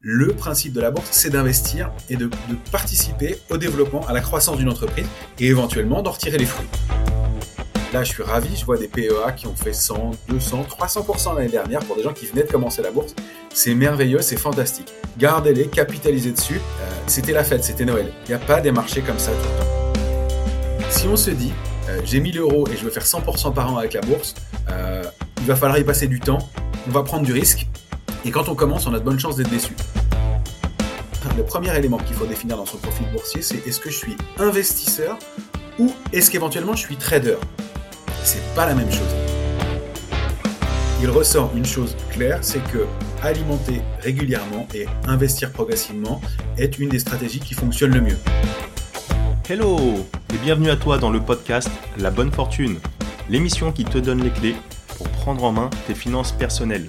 Le principe de la bourse, c'est d'investir et de, participer au développement, à la croissance d'une entreprise et éventuellement d'en retirer les fruits. Là, je suis ravi, je vois des PEA qui ont fait 100, 200, 300% l'année dernière pour des gens qui venaient de commencer la bourse. C'est merveilleux, c'est fantastique. Gardez-les, capitalisez dessus. Euh, c'était la fête, c'était Noël. Il n'y a pas des marchés comme ça tout le temps. Si on se dit, euh, j'ai 1000 euros et je veux faire 100% par an avec la bourse, euh, il va falloir y passer du temps, on va prendre du risque, et quand on commence, on a de bonnes chances d'être déçu. Le premier élément qu'il faut définir dans son profil boursier, c'est est-ce que je suis investisseur ou est-ce qu'éventuellement je suis trader? C'est pas la même chose. Il ressort une chose claire, c'est que alimenter régulièrement et investir progressivement est une des stratégies qui fonctionne le mieux. Hello et bienvenue à toi dans le podcast La Bonne Fortune, l'émission qui te donne les clés pour prendre en main tes finances personnelles.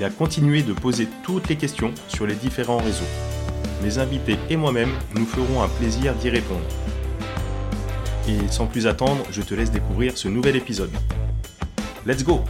et à continuer de poser toutes les questions sur les différents réseaux. Mes invités et moi-même nous ferons un plaisir d'y répondre. Et sans plus attendre, je te laisse découvrir ce nouvel épisode. Let's go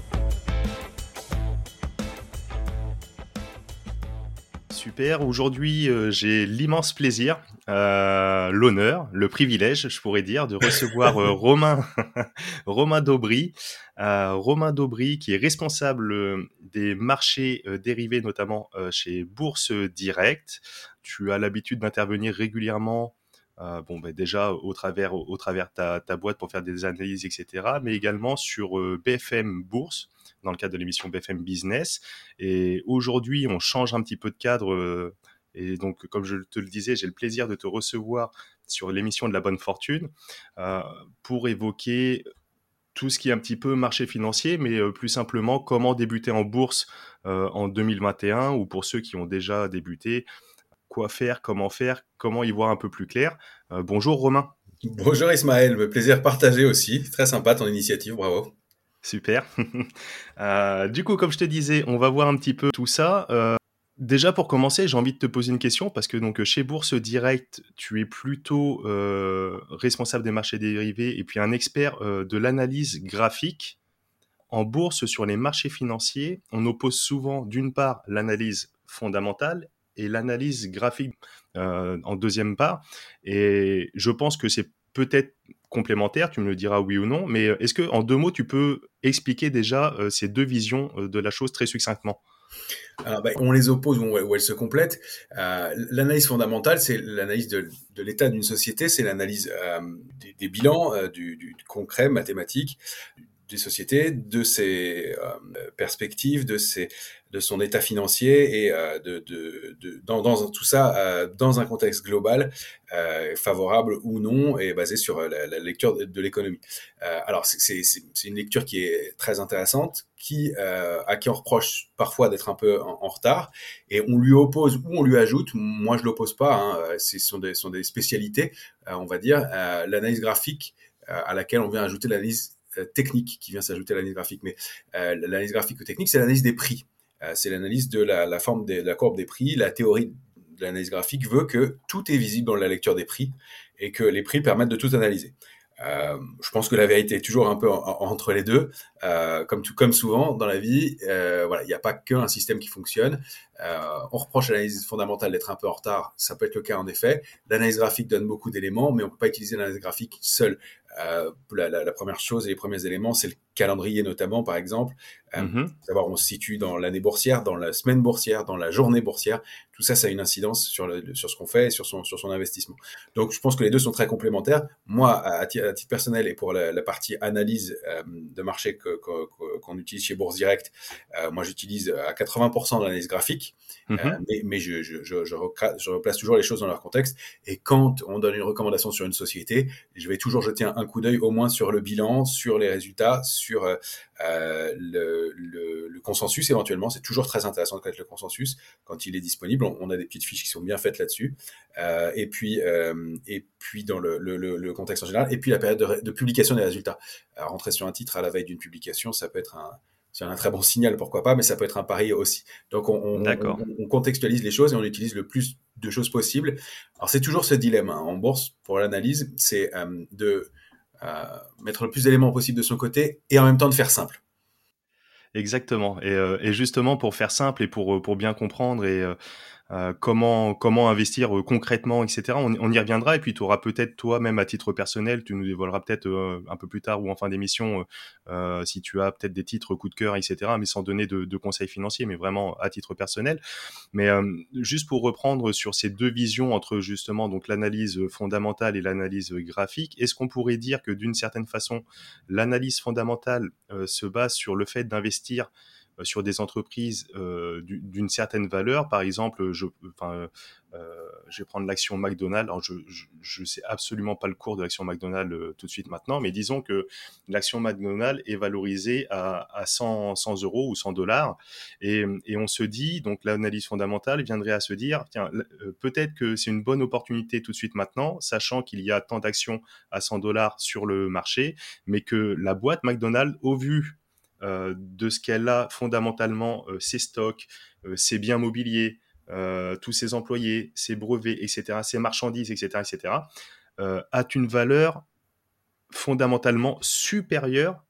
Super, aujourd'hui euh, j'ai l'immense plaisir, euh, l'honneur, le privilège, je pourrais dire, de recevoir euh, Romain, Romain Daubry, Romain Daubry qui est responsable des marchés dérivés notamment chez Bourse Direct. Tu as l'habitude d'intervenir régulièrement bon, ben déjà au travers, au, travers ta, ta boîte pour faire des analyses, etc., mais également sur BFM Bourse dans le cadre de l'émission BFM Business. Et aujourd'hui, on change un petit peu de cadre. Euh, et donc, comme je te le disais, j'ai le plaisir de te recevoir sur l'émission de la bonne fortune euh, pour évoquer tout ce qui est un petit peu marché financier, mais euh, plus simplement comment débuter en bourse en 2021 ou pour ceux qui ont déjà débuté, quoi faire, comment faire, comment y voir un peu plus clair. bonjour Romain. Bonjour Ismaël, plaisir partagé aussi. Très sympa ton initiative, bravo. Super. Euh, du coup, comme je te disais, on va voir un petit peu tout ça. Euh, déjà, pour commencer, j'ai envie de te poser une question parce que chez Bourse Direct, tu es plutôt euh, responsable des marchés dérivés et puis un expert de l'analyse graphique. En bourse, sur les marchés financiers, on oppose souvent d'une part l'analyse fondamentale et l'analyse graphique en deuxième part. Et je pense que c'est peut-être complémentaire, tu me le diras oui ou non, mais euh, est-ce que en deux mots, tu peux expliquer déjà euh, ces deux visions euh, de la chose très succinctement? Bah, on les oppose ou, elles se complètent. l'analyse fondamentale, c'est l'analyse de, l'état d'une société, c'est l'analyse des, bilans, du, concret mathématique des sociétés, de ses perspectives, de ses de son état financier et euh, de, de, de dans, dans, tout ça euh, dans un contexte global euh, favorable ou non et basé sur la, lecture de, l'économie. alors c'est une lecture qui est très intéressante, qui à qui on reproche parfois d'être un peu en, retard et on lui oppose ou on lui ajoute. Moi je l'oppose pas. Hein, ce sont des, sont des spécialités, on va dire l'analyse graphique à laquelle on vient ajouter l'analyse technique qui vient s'ajouter à l'analyse graphique. Mais l'analyse graphique ou technique, c'est l'analyse des prix. Euh, c'est l'analyse de la, forme de la courbe des prix. La théorie de l'analyse graphique veut que tout est visible dans la lecture des prix et que les prix permettent de tout analyser. Euh, je pense que la vérité est toujours un peu entre les deux. Euh, comme, souvent dans la vie, il n'y a pas qu'un système qui fonctionne. on reproche à l'analyse fondamentale d'être un peu en retard. Ça peut être le cas en effet. L'analyse graphique donne beaucoup d'éléments, mais on ne peut pas utiliser l'analyse graphique seule. La, la, première chose et les premiers éléments, c'est le calendrier notamment, par exemple. Euh. Savoir où on se situe dans l'année boursière, dans la semaine boursière, dans la journée boursière. Tout ça, ça a une incidence sur, le, sur ce qu'on fait et sur son, sur son investissement. Donc, je pense que les deux sont très complémentaires. Moi, à, titre personnel et pour la, partie analyse euh, de marché qu'on utilise chez Bourse Direct, euh, moi, j'utilise à 80% l'analyse graphique. Mm-hmm. mais, mais je, je, je, je, replace toujours les choses dans leur contexte. Et quand on donne une recommandation sur une société, je vais toujours jeter un, un coup d'œil au moins sur le bilan, sur les résultats, sur euh, le, le, le, consensus éventuellement. C'est toujours très intéressant de connaître le consensus quand il est disponible. On, a des petites fiches qui sont bien faites là-dessus. Euh, et puis et puis dans le, le, contexte en général. Et puis la période de, de publication des résultats. rentrer sur un titre à la veille d'une publication, ça peut être un c'est un très bon signal, pourquoi pas, mais ça peut être un pari aussi. Donc on, on, contextualise les choses et on utilise le plus de choses possibles. Alors c'est toujours ce dilemme hein. en bourse pour l'analyse, c'est euh, de euh, mettre le plus d'éléments possible de son côté et en même temps de faire simple. Exactement. Et, euh, justement pour faire simple et pour, pour bien comprendre et euh, comment comment investir euh, concrètement, etc. On, y reviendra et puis tu auras peut-être toi même à titre personnel, tu nous dévoileras peut-être euh, un peu plus tard ou en fin d'émission si tu as peut-être des titres coup de cœur, etc. Mais sans donner de, de conseils financiers, mais vraiment à titre personnel. Mais juste pour reprendre sur ces deux visions entre justement donc l'analyse fondamentale et l'analyse graphique, est-ce qu'on pourrait dire que d'une certaine façon l'analyse fondamentale se base sur le fait d'investir sur des entreprises euh, d'une certaine valeur. Par exemple, je, enfin, euh, je vais prendre l'action McDonald's. Alors, je ne sais absolument pas le cours de l'action McDonald's tout de suite maintenant, mais disons que l'action McDonald's est valorisée à, à 100, 100, euros ou 100 dollars. Et, et, on se dit, donc l'analyse fondamentale viendrait à se dire, tiens, peut-être que c'est une bonne opportunité tout de suite maintenant, sachant qu'il y a tant d'actions à 100 dollars sur le marché, mais que la boîte McDonald's, au vu euh, de ce qu'elle a fondamentalement, euh, ses stocks, euh, ses biens mobiliers, tous ses employés, ses brevets, etc., ses marchandises, etc., etc., a une valeur fondamentalement supérieure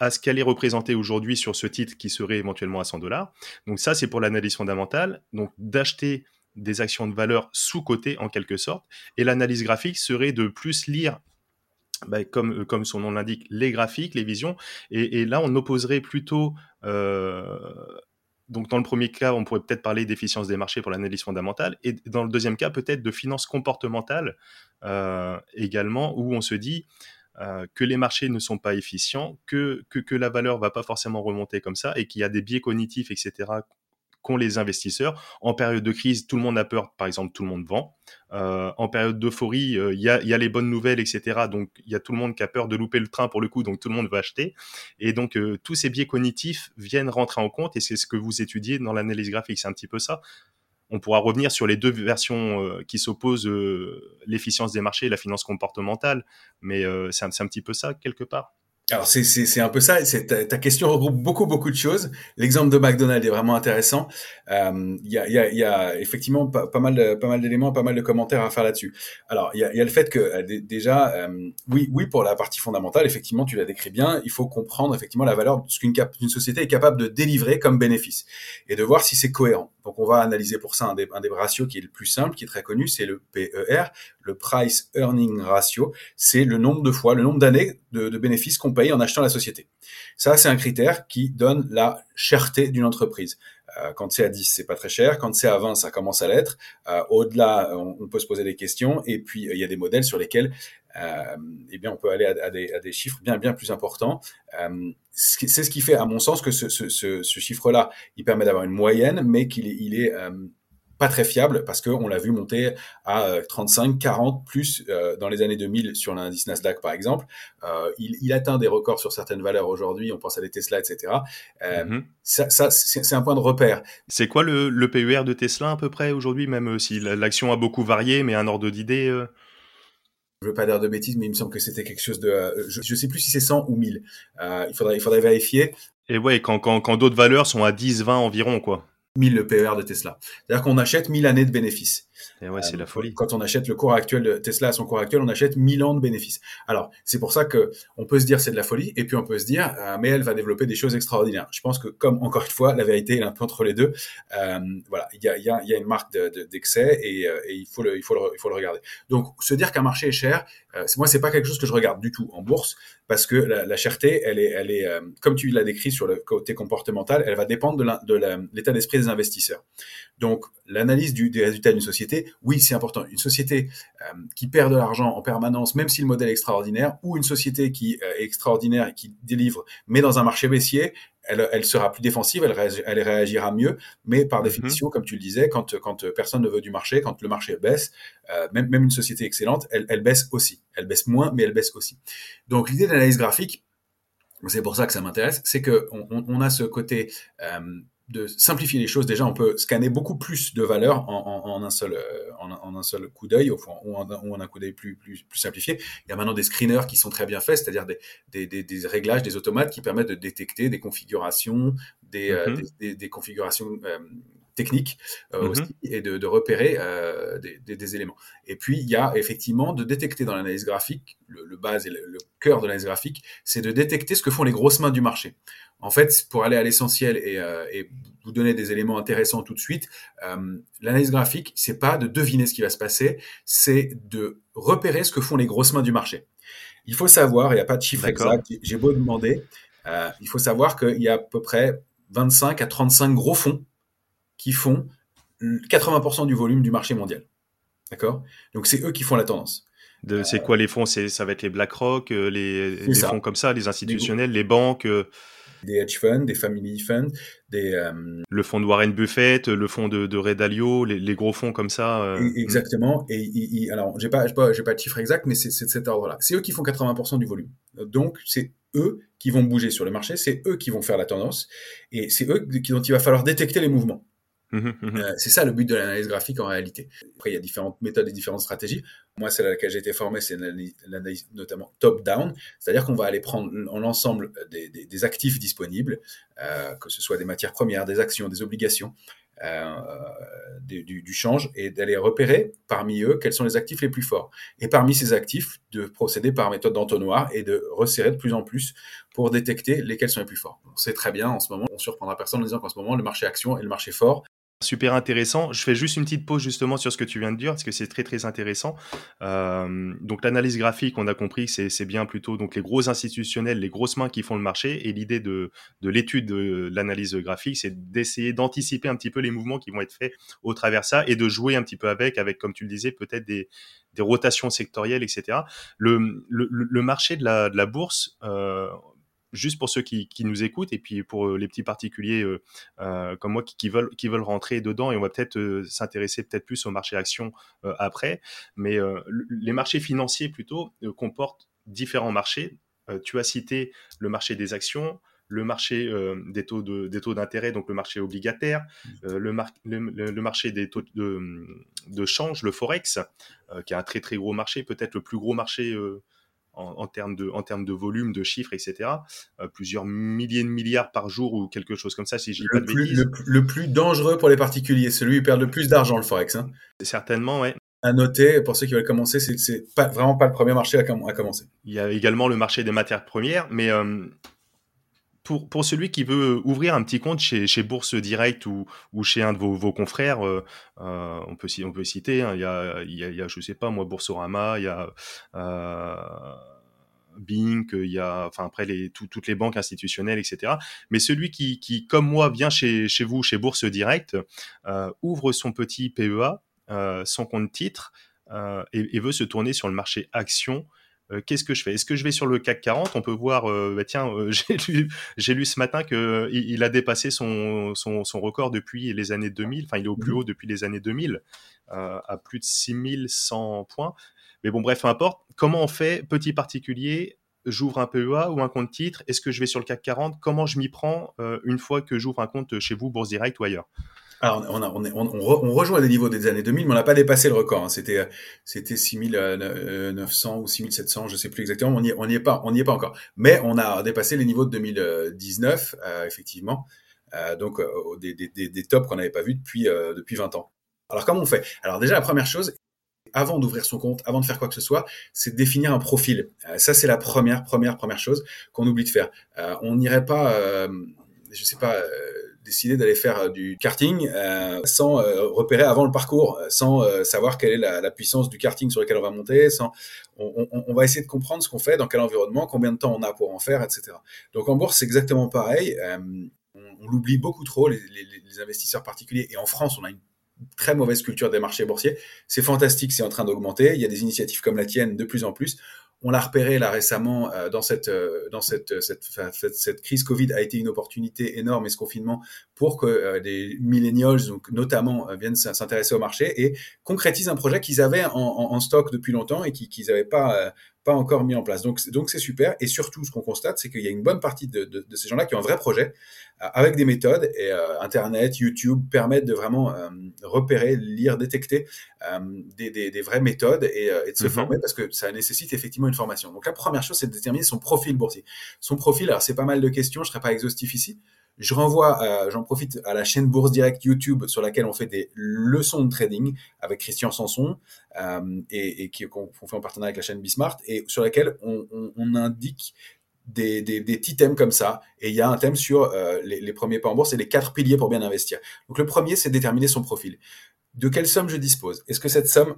à ce qu'elle est représentée aujourd'hui sur ce titre qui serait éventuellement à 100 dollars. Donc ça, c'est pour l'analyse fondamentale. Donc d'acheter des actions de valeur sous-cotées en quelque sorte. Et l'analyse graphique serait de plus lire bah, comme, euh, comme son nom l'indique, les graphiques, les visions. Et, là, on opposerait plutôt... Euh, donc dans le premier cas, on pourrait peut-être parler d'efficience des marchés pour l'analyse fondamentale, et dans le deuxième cas, peut-être de finance comportementale euh, également, où on se dit que les marchés ne sont pas efficients, que, la valeur va pas forcément remonter comme ça, et qu'il y a des biais cognitifs, etc., qu'ont les investisseurs. En période de crise, tout le monde a peur, par exemple, tout le monde vend. Euh, en période d'euphorie, euh, il y, a, les bonnes nouvelles, etc. Donc, il y a tout le monde qui a peur de louper le train pour le coup, donc tout le monde va acheter. Et donc, euh, tous ces biais cognitifs viennent rentrer en compte, et c'est ce que vous étudiez dans l'analyse graphique, c'est un petit peu ça. On pourra revenir sur les deux versions qui s'opposent, l'efficience des marchés et la finance comportementale, mais c'est un petit peu ça, quelque part. Alors c'est un peu ça. Ta, question regroupe beaucoup beaucoup de choses. L'exemple de McDonald's est vraiment intéressant. Euh, il y, a, y, a, y, a, effectivement pas, mal pas mal d'éléments, pas mal de commentaires à faire là-dessus. Alors il y a, le fait que euh, déjà euh, oui oui pour la partie fondamentale effectivement tu l'as décrit bien. Il faut comprendre effectivement la valeur de ce qu'une une société est capable de délivrer comme bénéfice et de voir si c'est cohérent. Donc on va analyser pour ça un des, ratios qui est le plus simple, qui est très connu, c'est le PER, le Price Earning Ratio. C'est le nombre de fois, le nombre d'années de, de bénéfices qu'on paye en achetant la société. Ça, c'est un critère qui donne la cherté d'une entreprise. Euh, quand c'est à 10, c'est pas très cher. Quand c'est à 20, ça commence à l'être. Euh, Au-delà, on, peut se poser des questions. Et puis, il y a des modèles sur lesquels eh bien, on peut aller à, à, des, à, des, chiffres bien, bien plus importants. Euh, c'est ce qui fait, à mon sens, que ce, ce, ce, ce chiffre-là, il permet d'avoir une moyenne, mais qu'il est, il est euh, pas très fiable parce qu'on l'a vu monter à 35, euh, 40 plus euh, dans les années 2000 sur l'indice Nasdaq par exemple. Euh, il, il, atteint des records sur certaines valeurs aujourd'hui, on pense à des Tesla, etc. Euh, mm-hmm. Ça, ça c'est un point de repère. C'est quoi le, le, PER de Tesla à peu près aujourd'hui, même si l'action a beaucoup varié, mais un ordre d'idée euh... Je veux pas dire de bêtises, mais il me semble que c'était quelque chose de... Je, je sais plus si c'est 100 ou 1000. il, faudrait, il faudrait vérifier. Et ouais, quand, quand, quand d'autres valeurs sont à 10, 20 environ, quoi. 1000 le PER de Tesla. C'est-à-dire qu'on achète 1000 années de bénéfices. Et ouais, c'est la folie. Quand on achète le cours actuel de Tesla à son cours actuel, on achète 1000 ans de bénéfices. Alors, c'est pour ça que on peut se dire c'est de la folie, et puis on peut se dire, euh, mais elle va développer des choses extraordinaires. Je pense que, comme encore une fois, la vérité est un peu entre les deux. Euh, voilà, il y a, y, a, y a, une marque d'excès de, et, euh, et, il, faut le, il, faut le, il faut le regarder. Donc, se dire qu'un marché est cher, euh, moi, c'est pas quelque chose que je regarde du tout en bourse, parce que la, la cherté, elle est, elle est euh, comme tu l'as décrit sur le côté comportemental, elle va dépendre de l'état d'esprit des investisseurs. Donc, l'analyse des résultats d'une société, oui, c'est important. Une société euh, qui perd de l'argent en permanence, même si le modèle est extraordinaire, ou une société qui euh, est extraordinaire et qui délivre, mais dans un marché baissier, elle, sera plus défensive, elle, elle, réagira mieux, mais par mhm. définition, comme tu le disais, quand, quand personne ne veut du marché, quand le marché baisse, euh, même, même une société excellente, elle, elle baisse aussi. Elle baisse moins, mais elle baisse aussi. Donc l'idée de l'analyse graphique, c'est pour ça que ça m'intéresse, c'est que on, on, a ce côté euh, de simplifier les choses. Déjà, on peut scanner beaucoup plus de valeurs en, un seul euh, en, un seul coup d'œil, ou, en, un coup d'œil plus, plus, plus simplifié. Il y a maintenant des screeners qui sont très bien faits, c'est-à-dire des, des, des, réglages, des automates qui permettent de détecter des configurations, des, euh, mm-hmm. des, configurations euh, techniques mm-hmm. aussi, et de, repérer des, éléments. Et puis, il y a effectivement de détecter dans l'analyse graphique, le, base et le, le cœur de l'analyse graphique, c'est de détecter ce que font les grosses mains du marché. En fait, pour aller à l'essentiel et, euh, et, vous donner des éléments intéressants tout de suite, euh, l'analyse graphique, c'est pas de deviner ce qui va se passer, c'est de repérer ce que font les grosses mains du marché. Il faut savoir, il n'y a pas de chiffre exact, j'ai beau demander, euh, il faut savoir qu'il y a à peu près 25 à 35 gros fonds qui font 80% du volume du marché mondial. D'accord? Donc c'est eux qui font la tendance. C'est quoi les fonds? Ça va être les BlackRock, euh, les, les fonds comme ça, les institutionnels, les banques euh, des hedge funds, des family funds, des... Euh, le fonds de Warren Buffett, le fonds de, de Ray Dalio, les, gros fonds comme ça. Euh, exactement. Et, alors, j'ai pas, j'ai pas, j'ai pas le chiffre exact, mais c'est, de cet ordre-là. C'est eux qui font 80% du volume. Donc, c'est eux qui vont bouger sur le marché, c'est eux qui vont faire la tendance, et c'est eux dont il va falloir détecter les mouvements. Mmh mmh euh, c'est ça le but de l'analyse graphique en réalité. Après, il y a différentes méthodes et différentes stratégies. Moi, celle à laquelle j'ai été formé, c'est l'analyse notamment top-down, c'est-à-dire qu'on va aller prendre l'ensemble des, des, actifs disponibles, euh, que ce soit des matières premières, des actions, des obligations, euh, du, change, et d'aller repérer parmi eux quels sont les actifs les plus forts. Et parmi ces actifs, de procéder par méthode d'entonnoir et de resserrer de plus en plus pour détecter lesquels sont les plus forts. On sait très bien en ce moment, on surprendra personne en disant qu'en ce moment, le marché action est le marché fort Super intéressant. Je fais juste une petite pause justement sur ce que tu viens de dire parce que c'est très très intéressant. Euh, donc l'analyse graphique, on a compris, c'est bien plutôt donc les gros institutionnels, les grosses mains qui font le marché. Et l'idée de, de l'étude de l'analyse graphique, c'est d'essayer d'anticiper un petit peu les mouvements qui vont être faits au travers ça et de jouer un petit peu avec, avec comme tu le disais, peut-être des, rotations sectorielles, etc. Le, marché de la, de la bourse, euh, juste pour ceux qui, nous écoutent et puis pour euh, les petits particuliers euh, euh, comme moi qui, veulent, qui veulent rentrer dedans et on va peut-être s'intéresser peut-être plus au marché actions après. Mais les marchés financiers plutôt comportent différents marchés. tu as cité le marché des actions, le marché des taux de, des taux d'intérêt, donc le marché obligataire, mmh. le, le, marché des taux de, de change, le forex, qui est un très très gros marché, peut-être le plus gros marché en, termes de, en termes de volume, de chiffres, etc. Euh, plusieurs milliers de milliards par jour ou quelque chose comme ça, si je dis pas de plus, le, plus dangereux pour les particuliers, celui qui perd le plus d'argent, le Forex. Hein. Certainement, oui. À noter, pour ceux qui veulent commencer, c'est pas, vraiment pas le premier marché à, commencer. Il y a également le marché des matières premières, mais euh, pour, celui qui veut ouvrir un petit compte chez, Bourse Direct ou, chez un de vos, confrères, euh, euh on, peut, citer, hein, il, y a, y a, sais pas moi, Boursorama, il y a euh, Bink, il y a, enfin après les, toutes les banques institutionnelles, etc. Mais celui qui, comme moi, vient chez, vous, chez Bourse Direct, euh, ouvre son petit PEA, son compte titre, et, et, veut se tourner sur le marché action qu'est-ce que je fais? Est-ce que je vais sur le CAC 40 On peut voir, euh, bah, tiens, euh, j'ai lu, ce matin qu'il il a dépassé son, son, record depuis les années 2000, enfin il est au plus mmh haut depuis les années 2000, à plus de 6100 points. Mais bon, bref, peu importe. Comment on fait, petit particulier, j'ouvre un PEA ou un compte titre. Est-ce que je vais sur le CAC 40 Comment je m'y prends une fois que j'ouvre un compte chez vous, Bourse Direct ou ailleurs? Alors, on, a, on, on, rejoint des niveaux des années 2000, mais on n'a pas dépassé le record. Hein. C'était, c'était 6900 ou 6700, je sais plus exactement. On n'y on est pas, on n'y est pas encore. Mais on a dépassé les niveaux de 2019, euh, effectivement. Euh, donc, euh, des, des, des, tops qu'on n'avait pas vus depuis, depuis 20 ans. Alors, comment on fait? Alors, déjà, la première chose, avant d'ouvrir son compte, avant de faire quoi que ce soit, c'est de définir un profil. ça, c'est la première, première, première chose qu'on oublie de faire. on n'irait pas, je sais pas décider d'aller faire euh, du karting euh, sans euh, repérer avant le parcours, sans savoir quelle est la, puissance du karting sur lequel on va monter, sans on, va essayer de comprendre ce qu'on fait, dans quel environnement, combien de temps on a pour en faire, etc. Donc en bourse c'est exactement pareil. on, l'oublie beaucoup trop les, investisseurs particuliers et en France on a une très mauvaise culture des marchés boursiers. C'est fantastique, c'est en train d'augmenter. Il y a des initiatives comme la tienne de plus en plus On l'a repéré là récemment dans cette dans cette cette, cette crise Covid a été une opportunité énorme et ce confinement pour que des millennials donc notamment viennent s'intéresser au marché et concrétisent un projet qu'ils avaient en, en, stock depuis longtemps et qu'ils n'avaient pas pas encore mis en place. Donc, donc c'est super. Et surtout, ce qu'on constate, c'est qu'il y a une bonne partie de, de, de ces gens-là qui ont un vrai projet euh, avec des méthodes. Et euh, Internet, YouTube permettent de vraiment euh, repérer, lire, détecter des, des, des, vraies méthodes et, et de se mhm. former parce que ça nécessite effectivement une formation. Donc, la première chose, c'est de déterminer son profil boursier. Son profil, alors c'est pas mal de questions, je serai pas exhaustif ici. Je renvoie, euh, j'en profite à la chaîne Bourse Direct YouTube sur laquelle on fait des leçons de trading avec Christian Sanson euh, et, et qu'on fait en partenariat avec la chaîne Bismart et sur laquelle on, indique des, petits thèmes comme ça. Et il y a un thème sur euh, les, les, premiers pas en bourse et les quatre piliers pour bien investir. Donc le premier, c'est déterminer son profil. De quelle somme je dispose? Est-ce que cette somme,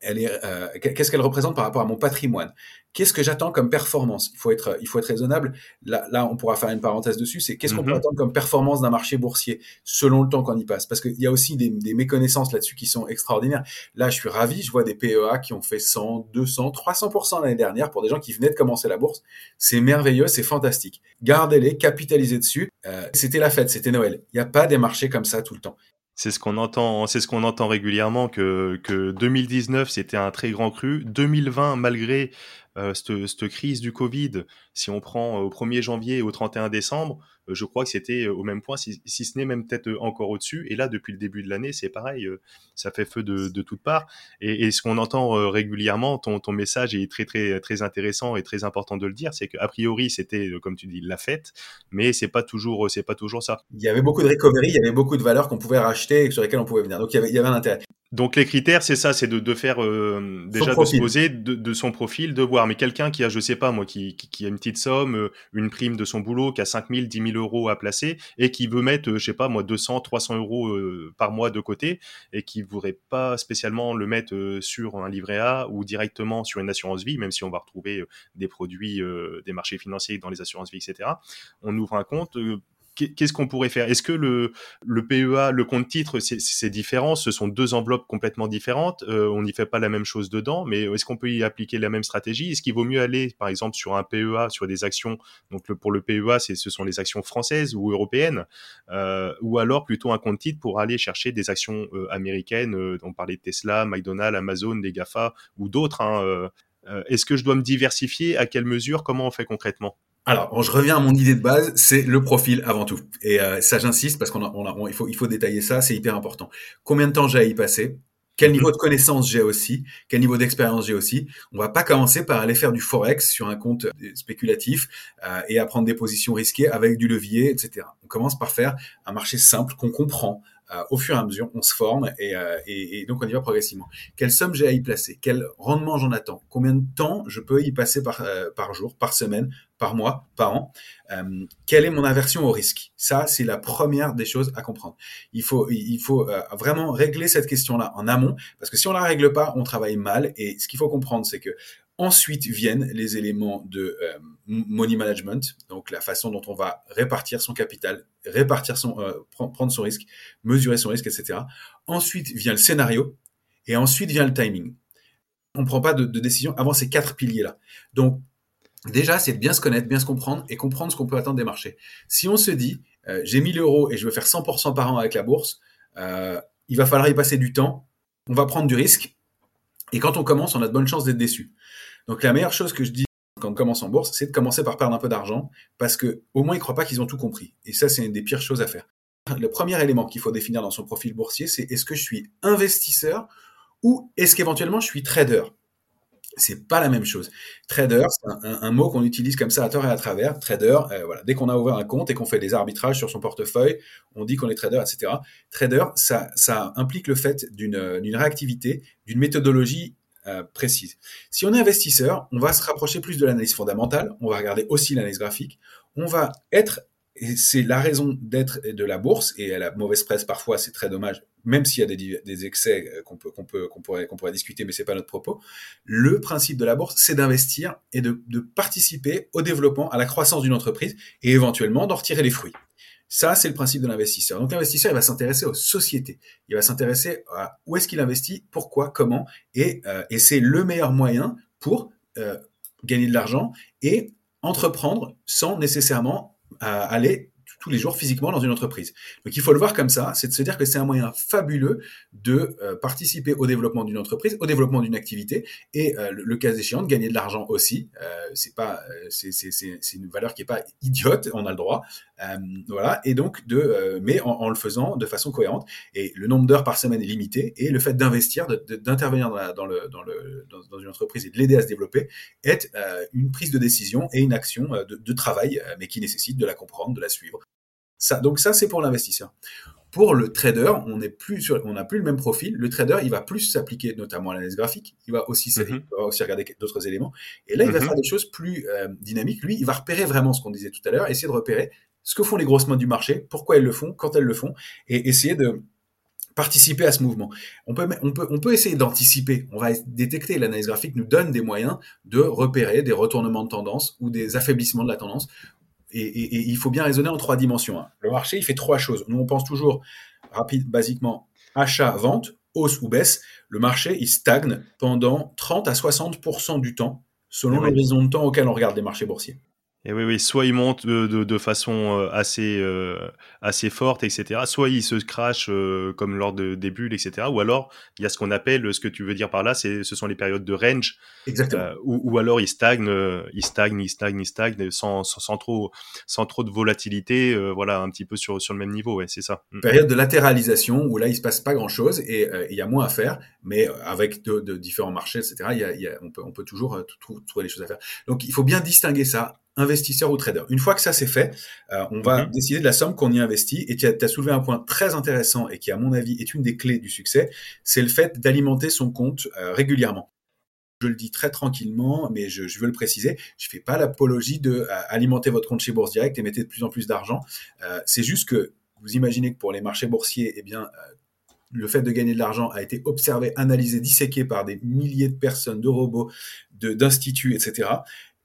elle est, euh, qu'est-ce qu'elle représente par rapport à mon patrimoine? Qu'est-ce que j'attends comme performance? Il faut être, il faut être raisonnable. Là, là, on pourra faire une parenthèse dessus. C'est qu'est-ce qu'on peut mhm. attendre comme performance d'un marché boursier selon le temps qu'on y passe? Parce qu'il y a aussi des, des méconnaissances là-dessus qui sont extraordinaires. Là, je suis ravi. Je vois des PEA qui ont fait 100, 200, 300% l'année dernière pour des gens qui venaient de commencer la bourse. C'est merveilleux, c'est fantastique. Gardez-les, capitalisez dessus. Euh, c'était la fête, c'était Noël. Il n'y a pas des marchés comme ça tout le temps. C'est ce qu'on entend, c'est ce qu'on entend régulièrement que, que 2019 c'était un très grand cru. 2020, malgré euh, cette, cette, crise du Covid, si on prend euh, au 1er janvier et au 31 décembre, euh, je crois que c'était au même point, si, si ce n'est même peut-être encore au-dessus. Et là, depuis le début de l'année, c'est pareil, ça fait feu de, de toutes parts. Et, et ce qu'on entend régulièrement, ton, ton message est très très très intéressant et très important de le dire, c'est qu'a priori c'était, comme tu dis, la fête, mais c'est pas toujours c'est pas toujours ça. Il y avait beaucoup de recovery, il y avait beaucoup de valeurs qu'on pouvait racheter et sur lesquelles on pouvait venir. Donc il y avait, il y avait un intérêt. Donc les critères, c'est ça, c'est de, de, faire euh, déjà de se poser de, de, son profil, de voir. Mais quelqu'un qui a, je sais pas moi, qui, qui, qui, a une petite somme, euh, une prime de son boulot, qui a 5 000, 10 000 euros à placer et qui veut mettre, euh, je sais pas moi, 200, 300 euros par mois de côté et qui voudrait pas spécialement le mettre sur un livret A ou directement sur une assurance vie, même si on va retrouver des produits des marchés financiers dans les assurances vie, etc. On ouvre un compte qu'est-ce qu'on pourrait faire? Est-ce que le, PEA, le compte titre, c'est différent? Ce sont deux enveloppes complètement différentes. Euh, on n'y fait pas la même chose dedans, mais est-ce qu'on peut y appliquer la même stratégie? Est-ce qu'il vaut mieux aller, par exemple, sur un PEA, sur des actions Donc pour le PEA, ce sont les actions françaises ou européennes, euh, ou alors plutôt un compte titre pour aller chercher des actions euh, américaines. On parlait de Tesla, McDonald's, Amazon, les Gafa ou d'autres. Hein, est-ce que je dois me diversifier? À quelle mesure? Comment on fait concrètement? Alors, je reviens à mon idée de base, c'est le profil avant tout. Et euh, ça, j'insiste parce qu'on a, on il faut, il faut détailler ça, c'est hyper important. Combien de temps j'ai à y passer? Quel niveau de connaissance j'ai aussi? Quel niveau d'expérience j'ai aussi? On va pas commencer par aller faire du forex sur un compte euh, spéculatif euh, et à prendre des positions risquées avec du levier, etc. On commence par faire un marché simple qu'on comprend, au fur et à mesure, on se forme et, donc on y va progressivement. Quelle somme j'ai à y placer? Quel rendement j'en attends? Combien de temps je peux y passer par jour, par semaine, par mois, par an euh, Quelle est mon aversion au risque? Ça, c'est la première des choses à comprendre. Il faut, il faut vraiment régler cette question-là en amont parce que si on la règle pas, on travaille mal. Et ce qu'il faut comprendre, c'est que Ensuite viennent les éléments de euh, money management, donc la façon dont on va répartir son capital, répartir son, euh, prendre son risque, mesurer son risque, etc. Ensuite vient le scénario et ensuite vient le timing. On ne prend pas de, de, décision avant ces quatre piliers-là. Donc déjà, c'est de bien se connaître, bien se comprendre et comprendre ce qu'on peut attendre des marchés. Si on se dit, euh, j'ai 1000 euros et je veux faire 100% par an avec la bourse, il va falloir y passer du temps, on va prendre du risque. Et quand on commence, on a de bonnes chances d'être déçu. Donc la meilleure chose que je dis quand on commence en bourse, c'est de commencer par perdre un peu d'argent parce que au moins ils croient pas qu'ils ont tout compris. Et ça, c'est une des pires choses à faire. Le premier élément qu'il faut définir dans son profil boursier, c'est est-ce que je suis investisseur ou est-ce qu'éventuellement je suis trader? C'est pas la même chose. Trader, c'est un, mot qu'on utilise comme ça à tort et à travers. Trader, euh, voilà, dès qu'on a ouvert un compte et qu'on fait des arbitrages sur son portefeuille, on dit qu'on est trader, etc. Trader, ça, implique le fait d'une réactivité, d'une méthodologie euh, précise. Si on est investisseur, on va se rapprocher plus de l'analyse fondamentale, on va regarder aussi l'analyse graphique, on va être, et c'est la raison d'être de la bourse, et à la mauvaise presse parfois, c'est très dommage, même s'il y a des, excès euh, qu'on peut, qu'on peut, qu'on pourrait, qu'on pourrait discuter, mais c'est pas notre propos. Le principe de la bourse, c'est d'investir et de, de participer au développement, à la croissance d'une entreprise, et éventuellement d'en retirer les fruits. Ça, c'est le principe de l'investisseur. Donc l'investisseur, il va s'intéresser aux sociétés. Il va s'intéresser à où est-ce qu'il investit, pourquoi, comment, et, euh, et c'est le meilleur moyen pour euh, gagner de l'argent et entreprendre sans nécessairement aller tous les jours physiquement dans une entreprise. Donc il faut le voir comme ça, c'est de se dire que c'est un moyen fabuleux de euh, participer au développement d'une entreprise, au développement d'une activité et euh, le, cas échéant de gagner de l'argent aussi. Euh, c'est pas, c'est, c'est une valeur qui est pas idiote, on a le droit. Voilà et donc de, mais en, en, le faisant de façon cohérente. Et le nombre d'heures par semaine est limité et le fait d'investir, d'intervenir dans, dans, le, dans, le, dans, dans, une entreprise et de l'aider à se développer est une prise de décision et une action de, de travail, mais qui nécessite de la comprendre, de la suivre, donc ça, c'est pour l'investisseur. Pour le trader, on n'est plus sur, on n'a plus le même profil. Le trader, il va plus s'appliquer notamment à l'analyse graphique. Il va aussi, mhm. aussi regarder d'autres éléments. Et là, il va mhm. faire des choses plus euh, dynamiques. Lui, il va repérer vraiment ce qu'on disait tout à l'heure, essayer de repérer ce que font les grosses mains du marché, pourquoi elles le font, quand elles le font, et essayer de participer à ce mouvement. On peut, on peut, on peut essayer d'anticiper. On va détecter. L'analyse graphique nous donne des moyens de repérer des retournements de tendance ou des affaiblissements de la tendance et, il faut bien raisonner en trois dimensions. Hein. Le marché, il fait trois choses. Nous, on pense toujours rapide, basiquement, achat, vente, hausse ou baisse. Le marché, il stagne pendant 30 à 60% du temps, selon l'horizon de temps auquel on regarde les marchés boursiers. Et oui, oui, soit il monte de, de, de façon euh, assez, euh, assez forte, etc. Soit il se crache euh, comme lors de, des bulles, etc. Ou alors, il y a ce qu'on appelle, ce que tu veux dire par là, c'est, ce sont les périodes de range. Exactement. Ou, ou, alors il stagne, il stagne, il stagne, il stagne, sans, sans, trop, sans trop de volatilité, voilà, un petit peu sur, sur le même niveau, ouais, c'est ça. Mm. Période de latéralisation où là, il se passe pas grand-chose et il y a moins à faire, mais avec de, différents marchés, etc., y a, y a, on, peut, on peut toujours trouver des choses à faire. Donc, il faut bien distinguer ça investisseur ou trader. Une fois que ça c'est fait, euh, on va mhm. décider de la somme qu'on y investit. Et tu as, soulevé un point très intéressant et qui, à mon avis, est une des clés du succès, c'est le fait d'alimenter son compte euh, régulièrement. Je le dis très tranquillement, mais je, veux le préciser. Je fais pas l'apologie de euh, alimenter votre compte chez Bourse Direct et mettre de plus en plus d'argent. c'est juste que vous imaginez que pour les marchés boursiers, eh bien, le fait de gagner de l'argent a été observé, analysé, disséqué par des milliers de personnes, de robots, d'instituts, etc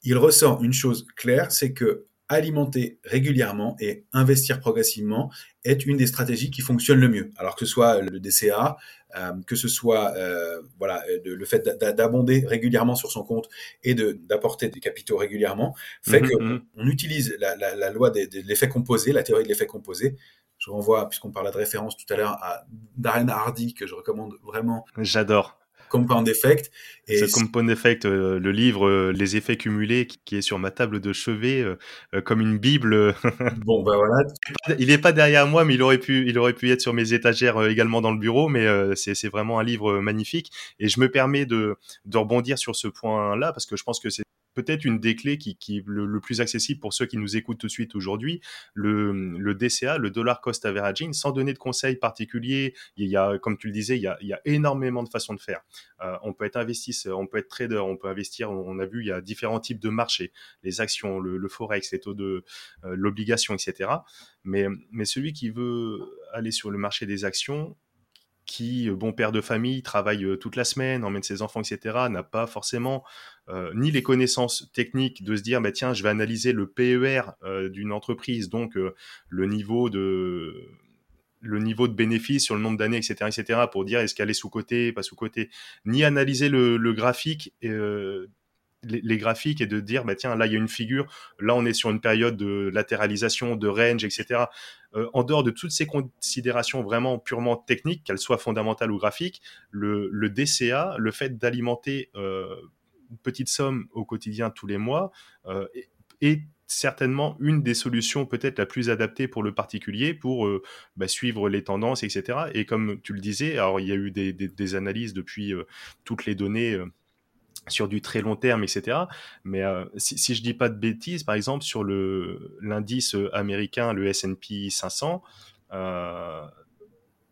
il ressort une chose claire, c'est que alimenter régulièrement et investir progressivement est une des stratégies qui fonctionne le mieux. Alors que ce soit le DCA, euh, que ce soit euh, voilà le fait d'abonder régulièrement sur son compte et d'apporter des capitaux régulièrement, fait qu'on on utilise la, loi de, l'effet composé, la théorie de l'effet composé. Je renvoie, puisqu'on parlait de référence tout à l'heure, à Darren Hardy, que je recommande vraiment. J'adore. Compound Effect. Et The Compound Effect, euh, le livre euh, Les effets cumulés, qui, est sur ma table de chevet euh, comme une bible. bon, ben voilà. Il n'est pas derrière moi, mais il aurait pu, il aurait pu être sur mes étagères également dans le bureau. Mais c'est vraiment un livre magnifique. Et je me permets de, de rebondir sur ce point-là parce que je pense que c'est peut-être une des clés qui, qui le, plus accessible pour ceux qui nous écoutent tout de suite aujourd'hui, le, DCA, le dollar cost averaging, sans donner de conseils particuliers. Il y a, comme tu le disais, il y a, énormément de façons de faire. Euh, on peut être investisseur, on peut être trader, on peut investir. On a vu, il y a différents types de marchés, les actions, le, le forex, les taux de euh, l'obligation, etc. Mais, mais celui qui veut aller sur le marché des actions, qui, euh, bon père de famille, travaille euh, toute la semaine, emmène ses enfants, etc., n'a pas forcément euh, ni les connaissances techniques de se dire, bah, tiens, je vais analyser le PER d'une entreprise, donc le niveau de le niveau de bénéfice sur le nombre d'années, etc., etc., pour dire est-ce qu'elle est sous-côté, pas sous-côté, ni analyser le graphique les, graphiques et de dire bah tiens là il y a une figure là on est sur une période de latéralisation de range etc euh, en dehors de toutes ces considérations vraiment purement techniques qu'elles soient fondamentales ou graphiques le, DCA le fait d'alimenter euh, une petite somme au quotidien tous les mois euh, est certainement une des solutions peut-être la plus adaptée pour le particulier pour euh, bah, suivre les tendances, etc. Et comme tu le disais, alors il y a eu des, analyses depuis euh, toutes les données euh, sur du très long terme, etc. Mais euh, si, si je dis pas de bêtises, par exemple, sur le l'indice américain, le S&P 500, euh,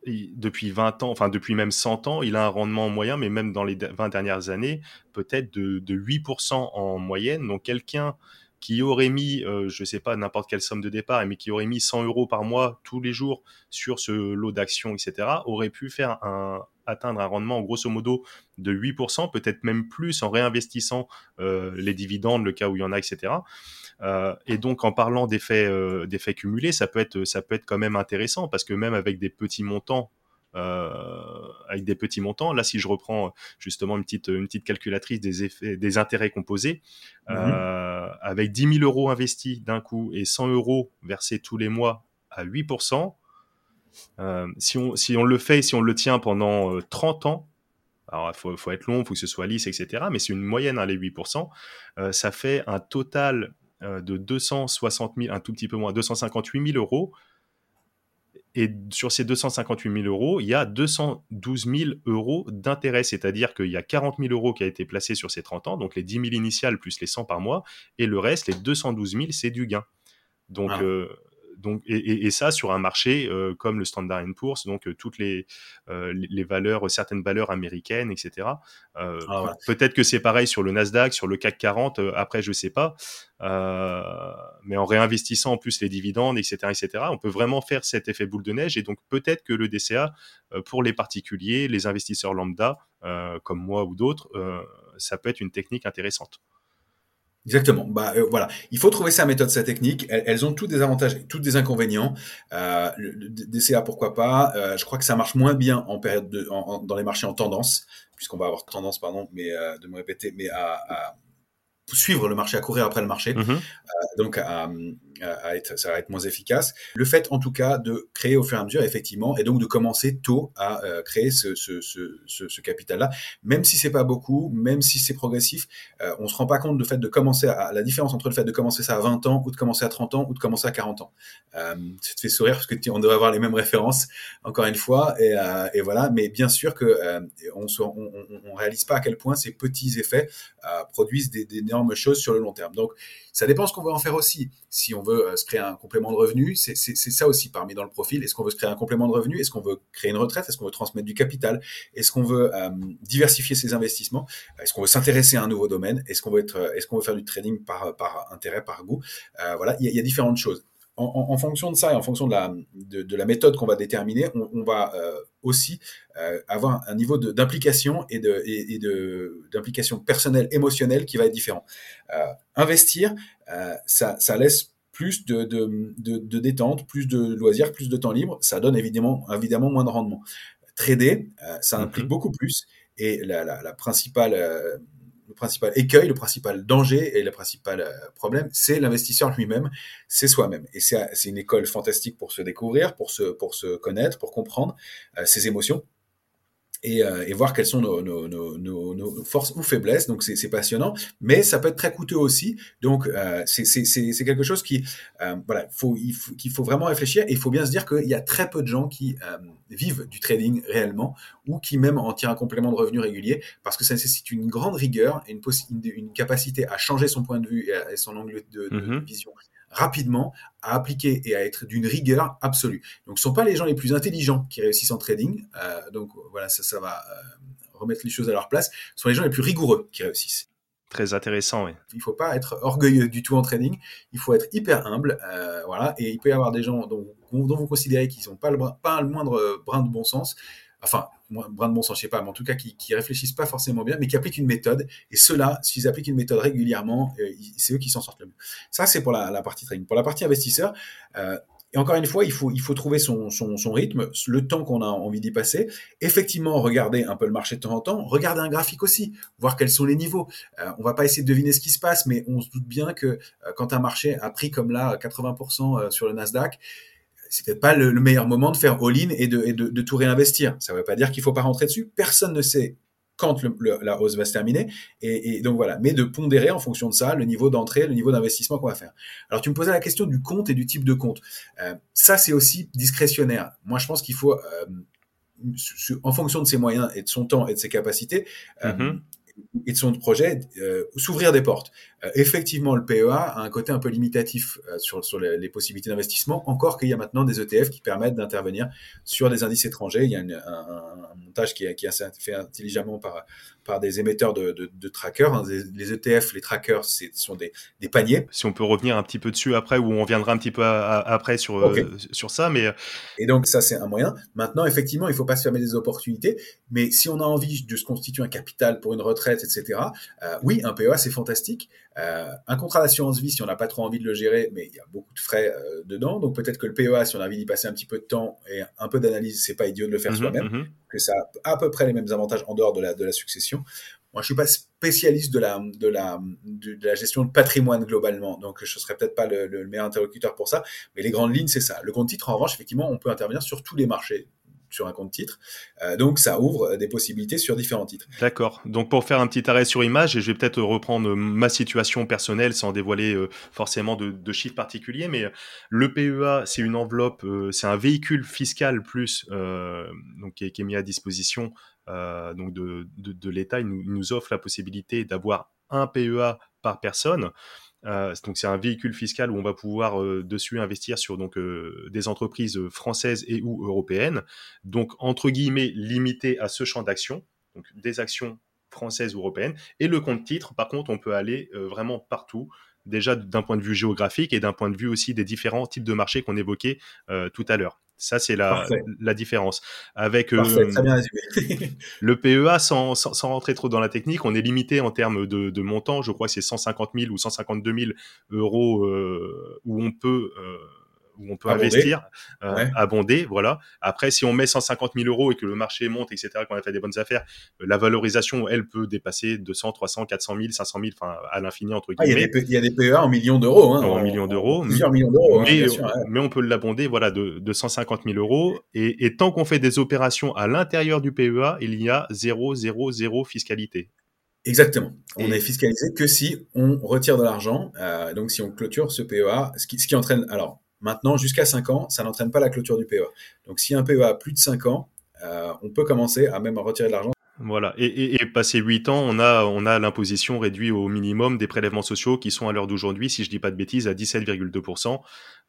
depuis 20 ans, enfin depuis même 100 ans, il a un rendement moyen, mais même dans les 20 dernières années, peut-être de, de 8% en moyenne. Donc quelqu'un qui aurait mis, euh, je sais pas, n'importe quelle somme de départ, mais qui aurait mis 100 euros par mois tous les jours sur ce lot d'actions, etc., aurait pu faire un, atteindre un rendement grosso modo de 8%, peut-être même plus en réinvestissant euh, les dividendes, le cas où il y en a, etc. Euh, et donc en parlant d'effets euh, cumulés, ça peut être ça peut être quand même intéressant parce que même avec des petits montants avec des petits montants. Là, si je reprends justement une petite, une petite calculatrice des effets, des intérêts composés, mmh avec 10 000 euros investis d'un coup et 100 euros versés tous les mois à 8%, si, on, si on le fait, si on le tient pendant 30 ans, alors, il faut, faut, être long, il faut que ce soit lisse, etc. Mais c'est une moyenne, hein, les 8%. Euh, ça fait un total euh, de 260 000, un tout petit peu moins, 258 000 euros. Et sur ces 258 000 euros, il y a 212 000 euros d'intérêt, c'est-à-dire qu'il y a 40 000 euros qui a été placé sur ces 30 ans, donc les 10 000 initiales plus les 100 par mois, et le reste, les 212 000, c'est du gain. Donc, ah. euh, donc, et, ça sur un marché euh, comme le Standard Poor's, donc euh, toutes les, euh, les valeurs, certaines valeurs américaines, etc. Ah, peut-être que c'est pareil sur le Nasdaq, sur le CAC 40. après, je sais pas. mais en réinvestissant en plus les dividendes, etc., etc., on peut vraiment faire cet effet boule de neige. Et donc peut-être que le DCA, pour les particuliers, les investisseurs lambda, comme moi ou d'autres, ça peut être une technique intéressante. Exactement. Bah euh, voilà, il faut trouver sa méthode, sa technique. Elles, ont toutes des avantages, toutes des inconvénients. Euh, le, DCA pourquoi pas? Euh, je crois que ça marche moins bien en période de, dans les marchés en tendance, puisqu'on va avoir tendance, pardon, mais euh, de me répéter, mais à, à, suivre le marché, à courir après le marché. Mm-hmm. donc à, être, ça va être moins efficace. Le fait, en tout cas, de créer au fur et à mesure, effectivement, et donc de commencer tôt à euh, créer ce, ce, ce, ce, capital-là, même si c'est pas beaucoup, même si c'est progressif, euh, on se rend pas compte du fait de commencer à, la différence entre le fait de commencer ça à 20 ans ou de commencer à 30 ans ou de commencer à 40 ans. Euh, ça te fait sourire parce que on doit avoir les mêmes références, encore une fois, et, euh, et voilà. Mais bien sûr que on, se, on, on, réalise pas à quel point ces petits effets produisent d'énormes choses sur le long terme. Donc, ça dépend ce qu'on veut en faire aussi. Si on veut euh, se créer un complément de revenu, c'est ça aussi parmi dans le profil. Est-ce qu'on veut se créer un complément de revenu? Est-ce qu'on veut créer une retraite? Est-ce qu'on veut transmettre du capital? Est-ce qu'on veut euh, diversifier ses investissements? Est-ce qu'on veut s'intéresser à un nouveau domaine? Est-ce qu'on veut être Est-ce qu'on veut faire du trading par intérêt, par goût? Euh, Voilà, il y, a différentes choses en, fonction de ça et en fonction de la, de, la méthode qu'on va déterminer, on, va euh, aussi euh, avoir un niveau d'implication et de et, d'implication personnelle, émotionnelle qui va être différent. Euh, investir, ça, ça laisse plus de, de, de, détente, plus de loisirs, plus de temps libre. Ça donne évidemment, évidemment moins de rendement. Trader, ça implique mm-hmm. beaucoup plus. Et la, la, la principale le principal écueil, le principal danger et le principal euh, problème, c'est l'investisseur lui-même, c'est soi-même. Et c'est une école fantastique pour se découvrir, pour se, pour se connaître, pour comprendre euh, ses émotions et, euh, et, voir quelles sont nos, nos, nos, nos, forces ou faiblesses. Donc c'est passionnant, mais ça peut être très coûteux aussi. Donc euh, c'est quelque chose qui, euh, voilà, faut, il faut, qu'il faut vraiment réfléchir. Et il faut bien se dire qu'il y a très peu de gens qui euh, vivent du trading réellement ou qui même en tirent un complément de revenu régulier parce que ça nécessite une grande rigueur et une, une, capacité à changer son point de vue et, son angle de, de, de mm-hmm. vision rapidement à appliquer et à être d'une rigueur absolue. Donc, ce sont pas les gens les plus intelligents qui réussissent en trading. Euh, donc, voilà, ça, ça va euh, remettre les choses à leur place. Ce sont les gens les plus rigoureux qui réussissent. Très intéressant, oui. Il faut pas être orgueilleux du tout en trading. Il faut être hyper humble, euh, voilà. Et il peut y avoir des gens dont, dont vous considérez qu'ils n'ont pas le, pas le moindre brin de bon sens, enfin, sens, je sais pas, mais en tout cas qui, qui réfléchissent pas forcément bien, mais qui appliquent une méthode. Et ceux-là, s'ils appliquent une méthode régulièrement, euh, c'est eux qui s'en sortent le mieux. Ça, c'est pour la, partie trading. Pour la partie investisseur, euh, et encore une fois, il faut, trouver son rythme, le temps qu'on a envie d'y passer. Effectivement, regarder un peu le marché de temps en temps, regarder un graphique aussi, voir quels sont les niveaux. Euh, on va pas essayer de deviner ce qui se passe, mais on se doute bien que euh, quand un marché a pris comme là 80% sur le Nasdaq, peut-être pas le, meilleur moment de faire all-in et, de, tout réinvestir. Ça ne veut pas dire qu'il faut pas rentrer dessus. Personne ne sait quand la hausse va se terminer. Et, donc voilà, mais de pondérer en fonction de ça le niveau d'entrée, le niveau d'investissement qu'on va faire. Alors tu me posais la question du compte et du type de compte. Euh, ça c'est aussi discrétionnaire. Moi je pense qu'il faut, euh, en fonction de ses moyens et de son temps et de ses capacités, euh, mm-hmm et de son projet euh, s'ouvrir des portes. Euh, effectivement, le PEA a un côté un peu limitatif euh, sur, sur les, possibilités d'investissement, encore qu'il y a maintenant des ETF qui permettent d'intervenir sur des indices étrangers. Il y a un, montage qui est, qui est fait intelligemment par, par des émetteurs de, de, de trackers. Hein. Les, ETF, les trackers, ce sont des, des, paniers. Si on peut revenir un petit peu dessus après, ou on viendra un petit peu après sur, euh, sur ça. Mais... Euh, Et donc ça, c'est un moyen. Maintenant, effectivement, il faut pas se fermer des opportunités. Mais si on a envie de se constituer un capital pour une retraite, etc., euh, oui, un PEA, c'est fantastique. Euh, un contrat d'assurance vie, si on n'a pas trop envie de le gérer, mais il y a beaucoup de frais dedans. Donc peut-être que le PEA, si on a envie d'y passer un petit peu de temps et un peu d'analyse, c'est pas idiot de le faire mhm, soi-même, mhm. que ça a à peu près les mêmes avantages en dehors de la, de la succession. Moi, je suis pas spécialiste de la, de la, de, la gestion de patrimoine globalement, donc je serais peut-être pas le, le, meilleur interlocuteur pour ça. Mais les grandes lignes, c'est ça. Le compte titre, en revanche, effectivement, on peut intervenir sur tous les marchés sur un compte titre. Euh, donc ça ouvre euh, des possibilités sur différents titres. D'accord. Donc pour faire un petit arrêt sur image, et je vais peut-être reprendre ma situation personnelle sans dévoiler euh, forcément de, chiffres particuliers, mais le PEA, c'est une enveloppe, c'est un véhicule fiscal plus donc qui est, mis à disposition donc de, l'État. Il nous, offre la possibilité d'avoir un PEA par personne. Euh, donc c'est un véhicule fiscal où on va pouvoir euh, dessus investir sur euh, des entreprises françaises et ou européennes, donc entre guillemets limité à ce champ d'action, donc des actions françaises ou européennes. Et le compte titre, par contre, on peut aller vraiment partout déjà d'un point de vue géographique et d'un point de vue aussi des différents types de marchés qu'on évoquait tout à l'heure. Ça, c'est la, la différence. Avec euh, le PEA, sans, sans, sans, rentrer trop dans la technique, on est limité en termes de, de montant. Je crois que c'est 150 000 ou 152 000 euros euh, où on peut euh, où on peut investir, euh, abonder, voilà. Après, si on met 150 000 euros et que le marché monte, etc., qu'on a fait des bonnes affaires, euh, la valorisation, elle, peut dépasser 200, 300, 400 000, 500 000, enfin, à l'infini, entre guillemets. Ah, il, y a des PEA en millions d'euros. Hein, en, millions d'euros. Plusieurs millions d'euros. Hein, mais, mais, on peut l'abonder, voilà, de, de 150 000 euros. Et, et tant qu'on fait des opérations à l'intérieur du PEA, il y a 0, 0, 0 fiscalité. Exactement. On est fiscalisé que si on retire de l'argent. Euh, donc, si on clôture ce PEA, ce qui, ce qui entraîne. Alors, Maintenant, jusqu'à 5 ans, ça n'entraîne pas la clôture du PEA. Donc, si un PEA a plus de 5 ans, euh, on peut commencer à même retirer de l'argent. Voilà. Et, et, et, passé 8 ans, on a, on a l'imposition réduite au minimum des prélèvements sociaux qui sont à l'heure d'aujourd'hui, si je dis pas de bêtises, à 17,2%.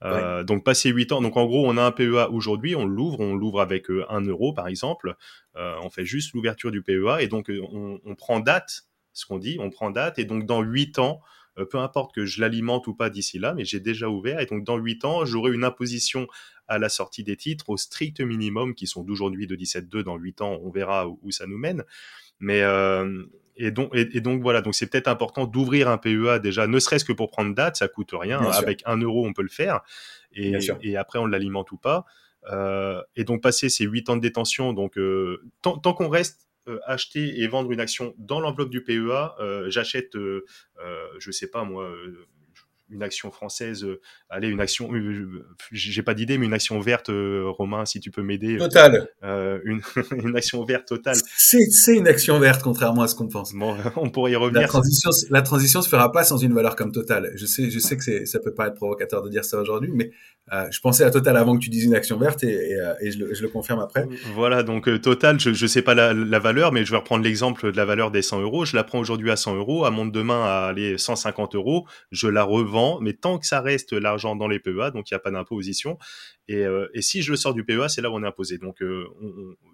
Euh, Donc, passé 8 ans. Donc, en gros, on a un PEA aujourd'hui, on l'ouvre, on l'ouvre avec 1 euh, euro, par exemple. Euh, on fait juste l'ouverture du PEA et donc, on, on prend date, ce qu'on dit, on prend date. Et donc, dans 8 ans, peu importe que je l'alimente ou pas d'ici là, mais j'ai déjà ouvert. Et donc, dans 8 ans, j'aurai une imposition à la sortie des titres au strict minimum, qui sont d'aujourd'hui de 17,2. Dans 8 ans, on verra où, ça nous mène. Mais euh, et donc, et, donc voilà, donc c'est peut-être important d'ouvrir un PEA déjà, ne serait-ce que pour prendre date, ça coûte rien. Avec un euro, on peut le faire. Et, et après, on l'alimente ou pas. Euh, et donc passer ces 8 ans de détention, donc euh, tant, tant qu'on reste euh, acheter et vendre une action dans l'enveloppe du PEA, euh, j'achète, euh, je sais pas moi, une action française, euh, allez, une action, euh, j'ai pas d'idée, mais une action verte, euh, Romain, si tu peux m'aider. Total. une, une, action verte totale. C'est une action verte, contrairement à ce qu'on pense. Bon, on pourrait y revenir. La transition, la transition se fera pas sans une valeur comme Total. Je sais, je sais que ça peut pas être provocateur de dire ça aujourd'hui, mais je pensais à Total avant que tu dises une action verte et, et, je, le, je, le, confirme après. Voilà, donc Total, je, je sais pas la, la, valeur, mais je vais reprendre l'exemple de la valeur des 100 euros. Je la prends aujourd'hui à 100 euros, à monte demain à aller 150 euros, je la revends mais tant que ça reste l'argent dans les PEA, donc il n'y a pas d'imposition. Et, euh, et, si je le sors du PEA, c'est là où on est imposé. Donc, euh,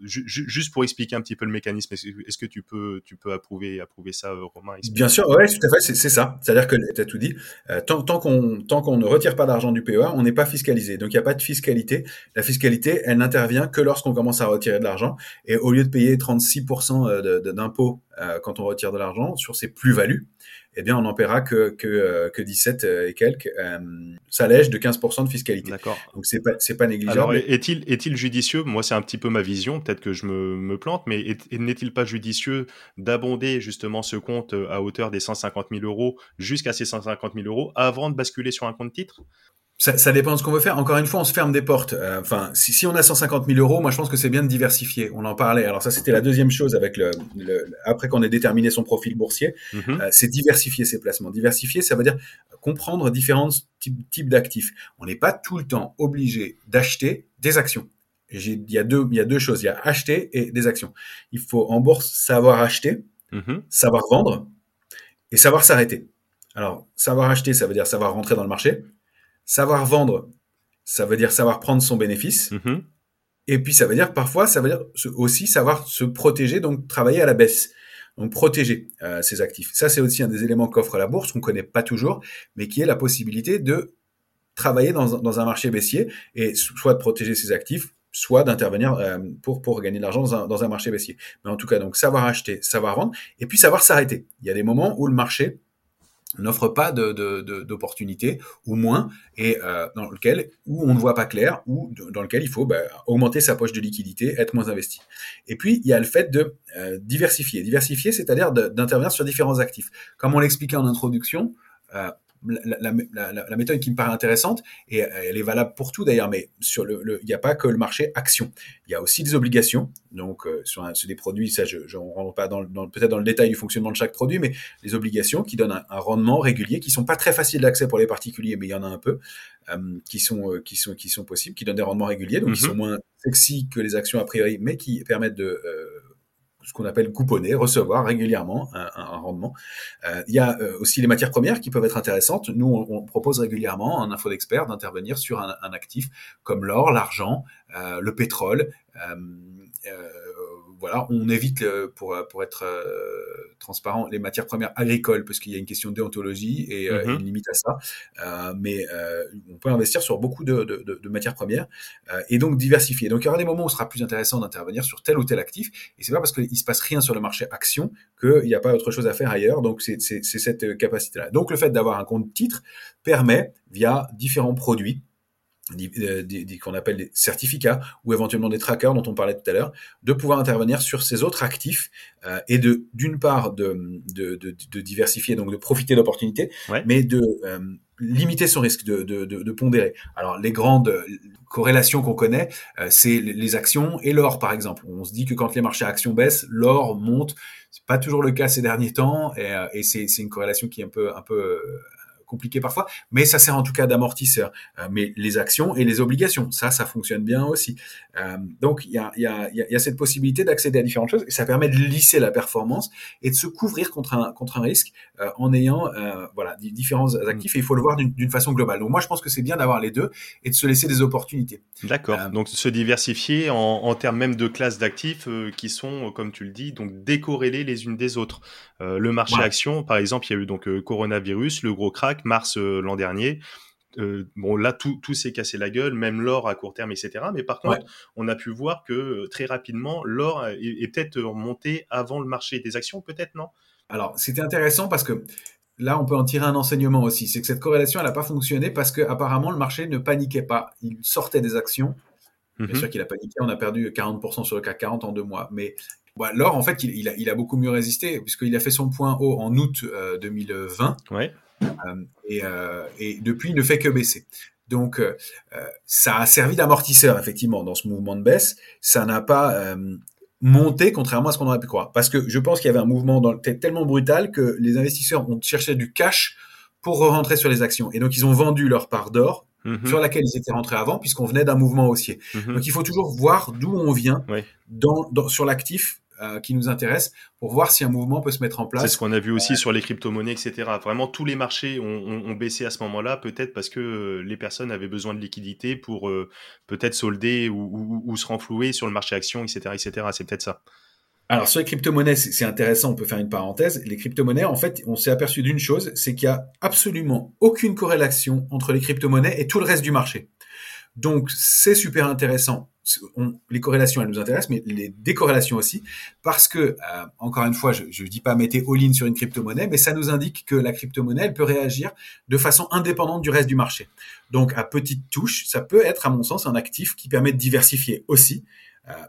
juste pour expliquer un petit peu le mécanisme, est-ce que tu peux, approuver, ça, euh, Romain Bien sûr, ouais, tout à fait, c'est ça. C'est-à-dire que tu as tout dit. tant tant qu'on tant qu'on ne retire pas d'argent du PEA, on n'est pas fiscalisé. Donc, il n'y a pas de fiscalité. La fiscalité, elle n'intervient que lorsqu'on commence à retirer de l'argent. Et au lieu de payer 36% d'impôts quand on retire de l'argent sur ses plus-values, eh bien, on n'en paiera que, que, euh, que 17 euh, et quelques. Euh, ça allège de 15% de fiscalité. D'accord. Donc, c'est pas, pas négligeable. Alors, est-il, est-il judicieux? Moi, c'est un petit peu ma vision. Peut-être que je me, me plante, mais n'est-il pas judicieux d'abonder justement ce compte à hauteur des 150 000 euros jusqu'à ces 150 000 euros avant de basculer sur un compte titre? Ça, ça, dépend de ce qu'on veut faire. Encore une fois, on se ferme des portes. Euh, enfin, si, si, on a 150 000 euros, moi je pense que c'est bien de diversifier. On en parlait. Alors ça, c'était la deuxième chose avec le, le après qu'on ait déterminé son profil boursier, mm-hmm. euh, c'est diversifier ses placements. Diversifier, ça veut dire comprendre différents types, types d'actifs. On n'est pas tout le temps obligé d'acheter des actions. Il y a deux, il y a deux choses. Il y a acheter et des actions. Il faut en bourse savoir acheter, mm-hmm. savoir vendre et savoir s'arrêter. Alors, savoir acheter, ça veut dire savoir rentrer dans le marché. Savoir vendre, ça veut dire savoir prendre son bénéfice. Mm-hmm. Et puis ça veut dire parfois, ça veut dire aussi savoir se protéger, donc travailler à la baisse. donc protéger ces actifs. Ça, c'est aussi un des éléments qu'offre la bourse qu'on connaît pas toujours, mais qui est la possibilité de travailler dans, dans un marché baissier et soit de protéger ses actifs, soit d'intervenir euh, pour, pour gagner de l'argent dans un, dans un marché baissier. Mais en tout cas, donc savoir acheter, savoir vendre, et puis savoir s'arrêter. Il y a des moments où le marché n'offre pas d'opportunités de, ou moins et euh, dans lequel où on ne voit pas clair ou dans lequel il faut bah, augmenter sa poche de liquidité, être moins investi. Et puis il y a le fait de euh, diversifier. Diversifier, c'est-à-dire d'intervenir sur différents actifs. Comme on l'expliquait en introduction, euh, la, la, la, méthode qui me paraît intéressante, et elle est valable pour tout d'ailleurs, mais sur le, il n'y a pas que le marché action. Il y a aussi des obligations. Donc, euh, sur, sur, des produits, ça, je ne rentre pas dans, dans peut-être dans le détail du fonctionnement de chaque produit, mais les obligations qui donnent un, rendement régulier, qui sont pas très faciles d'accès pour les particuliers, mais il y en a un peu, euh, qui sont euh, qui sont qui sont possibles, qui donnent des rendements réguliers, donc qui mm-hmm. sont moins sexy que les actions a priori, mais qui permettent de ce qu'on appelle couponner, recevoir régulièrement un, rendement. Euh, il y a euh, aussi les matières premières qui peuvent être intéressantes. Nous, on, propose régulièrement en info d'expert d'intervenir sur un, actif comme l'or, l'argent, euh, le pétrole. Voilà, on évite pour pour être euh, transparent les matières premières agricoles parce qu'il y a une question de déontologie et, euh, mm-hmm. une limite à ça. Euh, mais on peut investir sur beaucoup de, de, de, matières premières et donc diversifier. Donc il y aura des moments où ce sera plus intéressant d'intervenir sur tel ou tel actif et c'est pas parce qu'il se passe rien sur le marché action qu'il n'y a pas autre chose à faire ailleurs. Donc c'est cette capacité-là. Donc le fait d'avoir un compte titre permet via différents produits qu'on appelle des certificats ou éventuellement des trackers dont on parlait tout à l'heure, de pouvoir intervenir sur ces autres actifs euh, et de d'une part de, de, de, de, diversifier, donc de profiter d'opportunités, mais de euh, limiter son risque, de, de, de, pondérer. Alors les grandes corrélations qu'on connaît, c'est les actions et l'or par exemple. On se dit que quand les marchés actions baissent, l'or monte. C'est pas toujours le cas ces derniers temps et, et c'est une corrélation qui est un peu un peu compliqué parfois, mais ça sert en tout cas d'amortisseur. Euh, mais les actions et les obligations, ça, ça fonctionne bien aussi. Euh, donc il y a, y, a, y a, cette possibilité d'accéder à différentes choses et ça permet de lisser la performance et de se couvrir contre un, contre un risque euh, en ayant voilà différents actifs et il faut le voir d'une façon globale. Donc moi je pense que c'est bien d'avoir les deux et de se laisser des opportunités. D'accord. donc se diversifier en, en termes même de classes d'actifs qui sont, comme tu le dis, donc décorrélées les unes des autres. le marché action, par exemple, il y a eu donc coronavirus, le gros crack mars euh, l'an dernier. Euh, bon, là, tout, tout s'est cassé la gueule, même l'or à court terme, etc. Mais par contre, on a pu voir que euh, très rapidement, l'or est, peut-être remonté avant le marché des actions, peut-être, non? Alors, c'était intéressant parce que là, on peut en tirer un enseignement aussi. C'est que cette corrélation, elle n'a pas fonctionné parce que apparemment le marché ne paniquait pas. Il sortait des actions. Bien mhm. sûr qu'il a paniqué. On a perdu 40% sur le CAC 40 en deux mois. Mais l'or, en fait, il, a, il, a, beaucoup mieux résisté puisqu'il a fait son point haut en août 2020. Ouais. Euh, et, euh, et, depuis, il ne fait que baisser. Donc, euh, ça a servi d'amortisseur, effectivement, dans ce mouvement de baisse. Ça n'a pas monté, contrairement à ce qu'on aurait pu croire. Parce que je pense qu'il y avait un mouvement dans, tellement brutal que les investisseurs ont cherché du cash pour rentrer sur les actions. Et donc, ils ont vendu leur part d'or mm-hmm. sur laquelle ils étaient rentrés avant, puisqu'on venait d'un mouvement haussier. Mm-hmm. Donc, il faut toujours voir d'où on vient dans, dans, sur l'actif euh, qui nous intéresse pour voir si un mouvement peut se mettre en place. C'est ce qu'on a vu aussi sur les crypto-monnaies, etc. Vraiment, tous les marchés ont, baissé à ce moment-là, peut-être parce que euh, les personnes avaient besoin de liquidité pour euh, peut-être solder ou, se renflouer sur le marché action, etc. etc. C'est peut-être ça. Alors sur les crypto-monnaies, c'est intéressant, on peut faire une parenthèse. Les crypto-monnaies, en fait, on s'est aperçu d'une chose, c'est qu'il y a absolument aucune corrélation entre les crypto-monnaies et tout le reste du marché. Donc c'est super intéressant les corrélations, elles nous intéressent, mais les décorrélations aussi, parce que, euh, encore une fois, je ne dis pas mettez all-in sur une crypto-monnaie, mais ça nous indique que la crypto-monnaie, elle peut réagir de façon indépendante du reste du marché. Donc, à petite touche, ça peut être, à mon sens, un actif qui permet de diversifier aussi,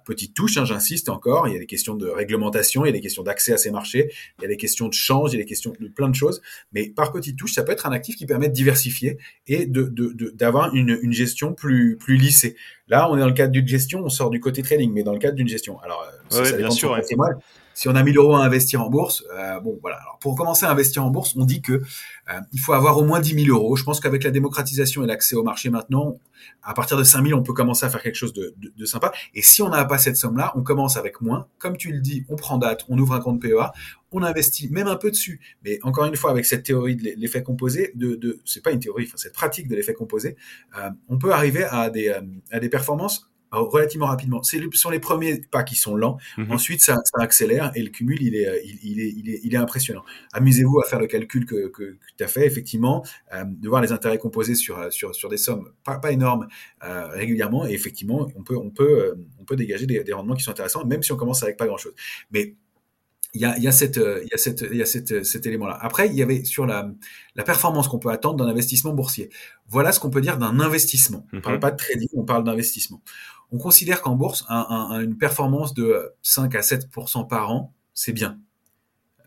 petite touche, hein, j'insiste encore, il y a des questions de réglementation, il y a des questions d'accès à ces marchés, il y a des questions de change, il y a des questions de plein de choses, mais par petite touche, ça peut être un actif qui permet de diversifier et d'avoir de, de, une, une, gestion plus, plus lissée. Là, on est dans le cadre d'une gestion, on sort du côté trading, mais dans le cadre d'une gestion. Alors, euh, ça, bien sûr, si on a 1000 euros à investir en bourse, euh, bon voilà. Alors pour commencer à investir en bourse, on dit que euh, il faut avoir au moins 10 000 euros. Je pense qu'avec la démocratisation et l'accès au marché maintenant, à partir de 5 000, on peut commencer à faire quelque chose de, de, de sympa. Et si on n'a pas cette somme-là, on commence avec moins. Comme tu le dis, on prend date, on ouvre un compte PEA, on investit même un peu dessus. Mais encore une fois, avec cette théorie de l'effet composé, de, de c'est pas une théorie, enfin cette pratique de l'effet composé, euh, on peut arriver à des, euh, à des performances relativement rapidement. C'est sont les premiers pas qui sont lents. Mhm. Ensuite, ça, ça, accélère et le cumul, il est, il, il, est, il, est, il est impressionnant. Amusez-vous à faire le calcul que, que, que tu as fait, effectivement, euh, de voir les intérêts composés sur, sur, sur des sommes pas, pas énormes euh, régulièrement. Et effectivement, on peut, on peut, euh, on peut dégager des, des rendements qui sont intéressants, même si on commence avec pas grand-chose. Mais il y a, il y a, cette, il y a, cette, il y a cette, cet élément-là. Après, il y avait sur la, la performance qu'on peut attendre d'un investissement boursier. Voilà ce qu'on peut dire d'un investissement. On ne parle mhm. pas de trading, on parle d'investissement. On considère qu'en bourse, un, un, une performance de 5 à 7% par an, c'est bien.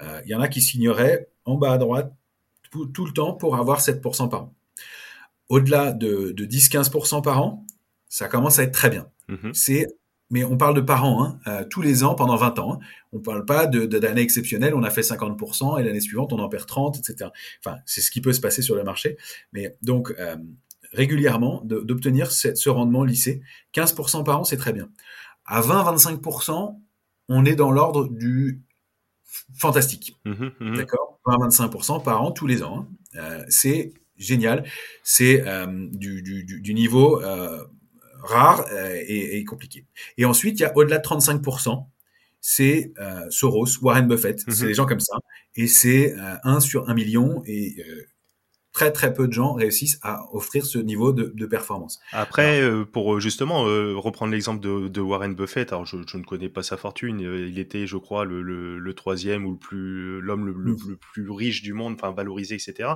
Euh, il y en a qui signeraient en bas à droite tout, tout le temps pour avoir 7% par an. Au-delà de, de 10-15% par an, ça commence à être très bien. Mhm. C'est mais on parle de par an, hein, euh, tous les ans pendant 20 ans. Hein. On ne parle pas de, d'années exceptionnelles, on a fait 50% et l'année suivante on en perd 30, etc. Enfin, c'est ce qui peut se passer sur le marché. Mais donc, euh, régulièrement, d'obtenir ce, rendement lycée, 15% par an, c'est très bien. À 20-25%, on est dans l'ordre du fantastique. Mmh mmh D'accord? 20-25% par an tous les ans. Hein. Euh, c'est génial. C'est du, du, du, niveau rare euh, et, compliqué. Et ensuite, il y a au-delà de 35%, c'est euh, Soros, Warren Buffett, c'est des gens comme ça, et c'est euh, 1 sur 1 million, et euh, très très peu de gens réussissent à offrir ce niveau de, de performance. Après, euh, pour euh, justement euh, reprendre l'exemple de, de, Warren Buffett, alors je, je, ne connais pas sa fortune, il était, je crois, le, le, le troisième ou le plus l'homme le, le, plus riche du monde, enfin valorisé, etc.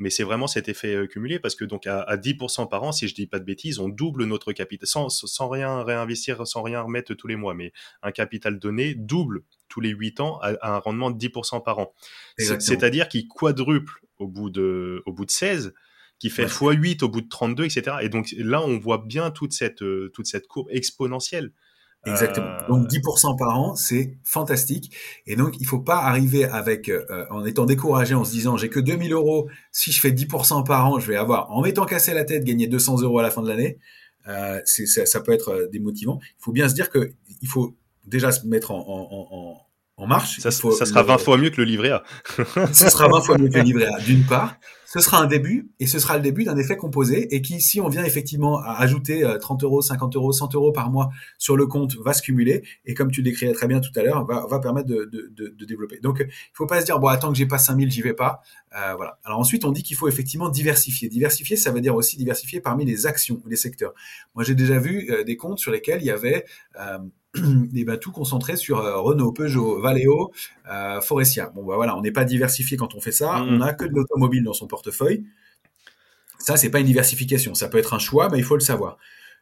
Mais c'est vraiment cet effet cumulé parce que donc à, à 10% par an, si je dis pas de bêtises, on double notre capital sans, sans rien réinvestir, sans rien remettre tous les mois, mais un capital donné double tous les 8 ans à, un rendement de 10% par an. C'est-à-dire qu'il quadruple au bout de, au bout de 16, qui fait x8 au bout de 32, etc. Et donc là, on voit bien toute cette, euh, toute cette courbe exponentielle. Exactement. Euh, donc 10% par an, c'est fantastique. Et donc il faut pas arriver avec euh, en étant découragé, en se disant j'ai que 2000 euros. Si je fais 10% par an, je vais avoir en m'étant cassé la tête gagner 200 euros à la fin de l'année. Euh, ça, ça, peut être démotivant. Il faut bien se dire que il faut déjà se mettre en, en, en, en marche. Ça, ça sera 20 fois mieux que le livret A. ce sera 20 fois mieux que le livret A, d'une part. Ce sera un début, et ce sera le début d'un effet composé, et qui, si on vient effectivement à ajouter 30 euh, euros, 50 euros, 100 euros par mois sur le compte, va se cumuler, et comme tu décrivais très bien tout à l'heure, va, va permettre de, de, de, de, développer. Donc, il faut pas se dire, bon, attends que j'ai pas 5000, j'y vais pas. Euh, voilà. Alors ensuite, on dit qu'il faut effectivement diversifier. Diversifier, ça veut dire aussi diversifier parmi les actions, les secteurs. Moi, j'ai déjà vu euh, des comptes sur lesquels il y avait... Euh, et ben, tout concentré sur euh, Renault, Peugeot, Valeo, euh, Forestia. Bon, bah, voilà, on n'est pas diversifié quand on fait ça. Mm. On n'a que de l'automobile dans son portefeuille. Ça, c'est pas une diversification. Ça peut être un choix, mais il faut le savoir.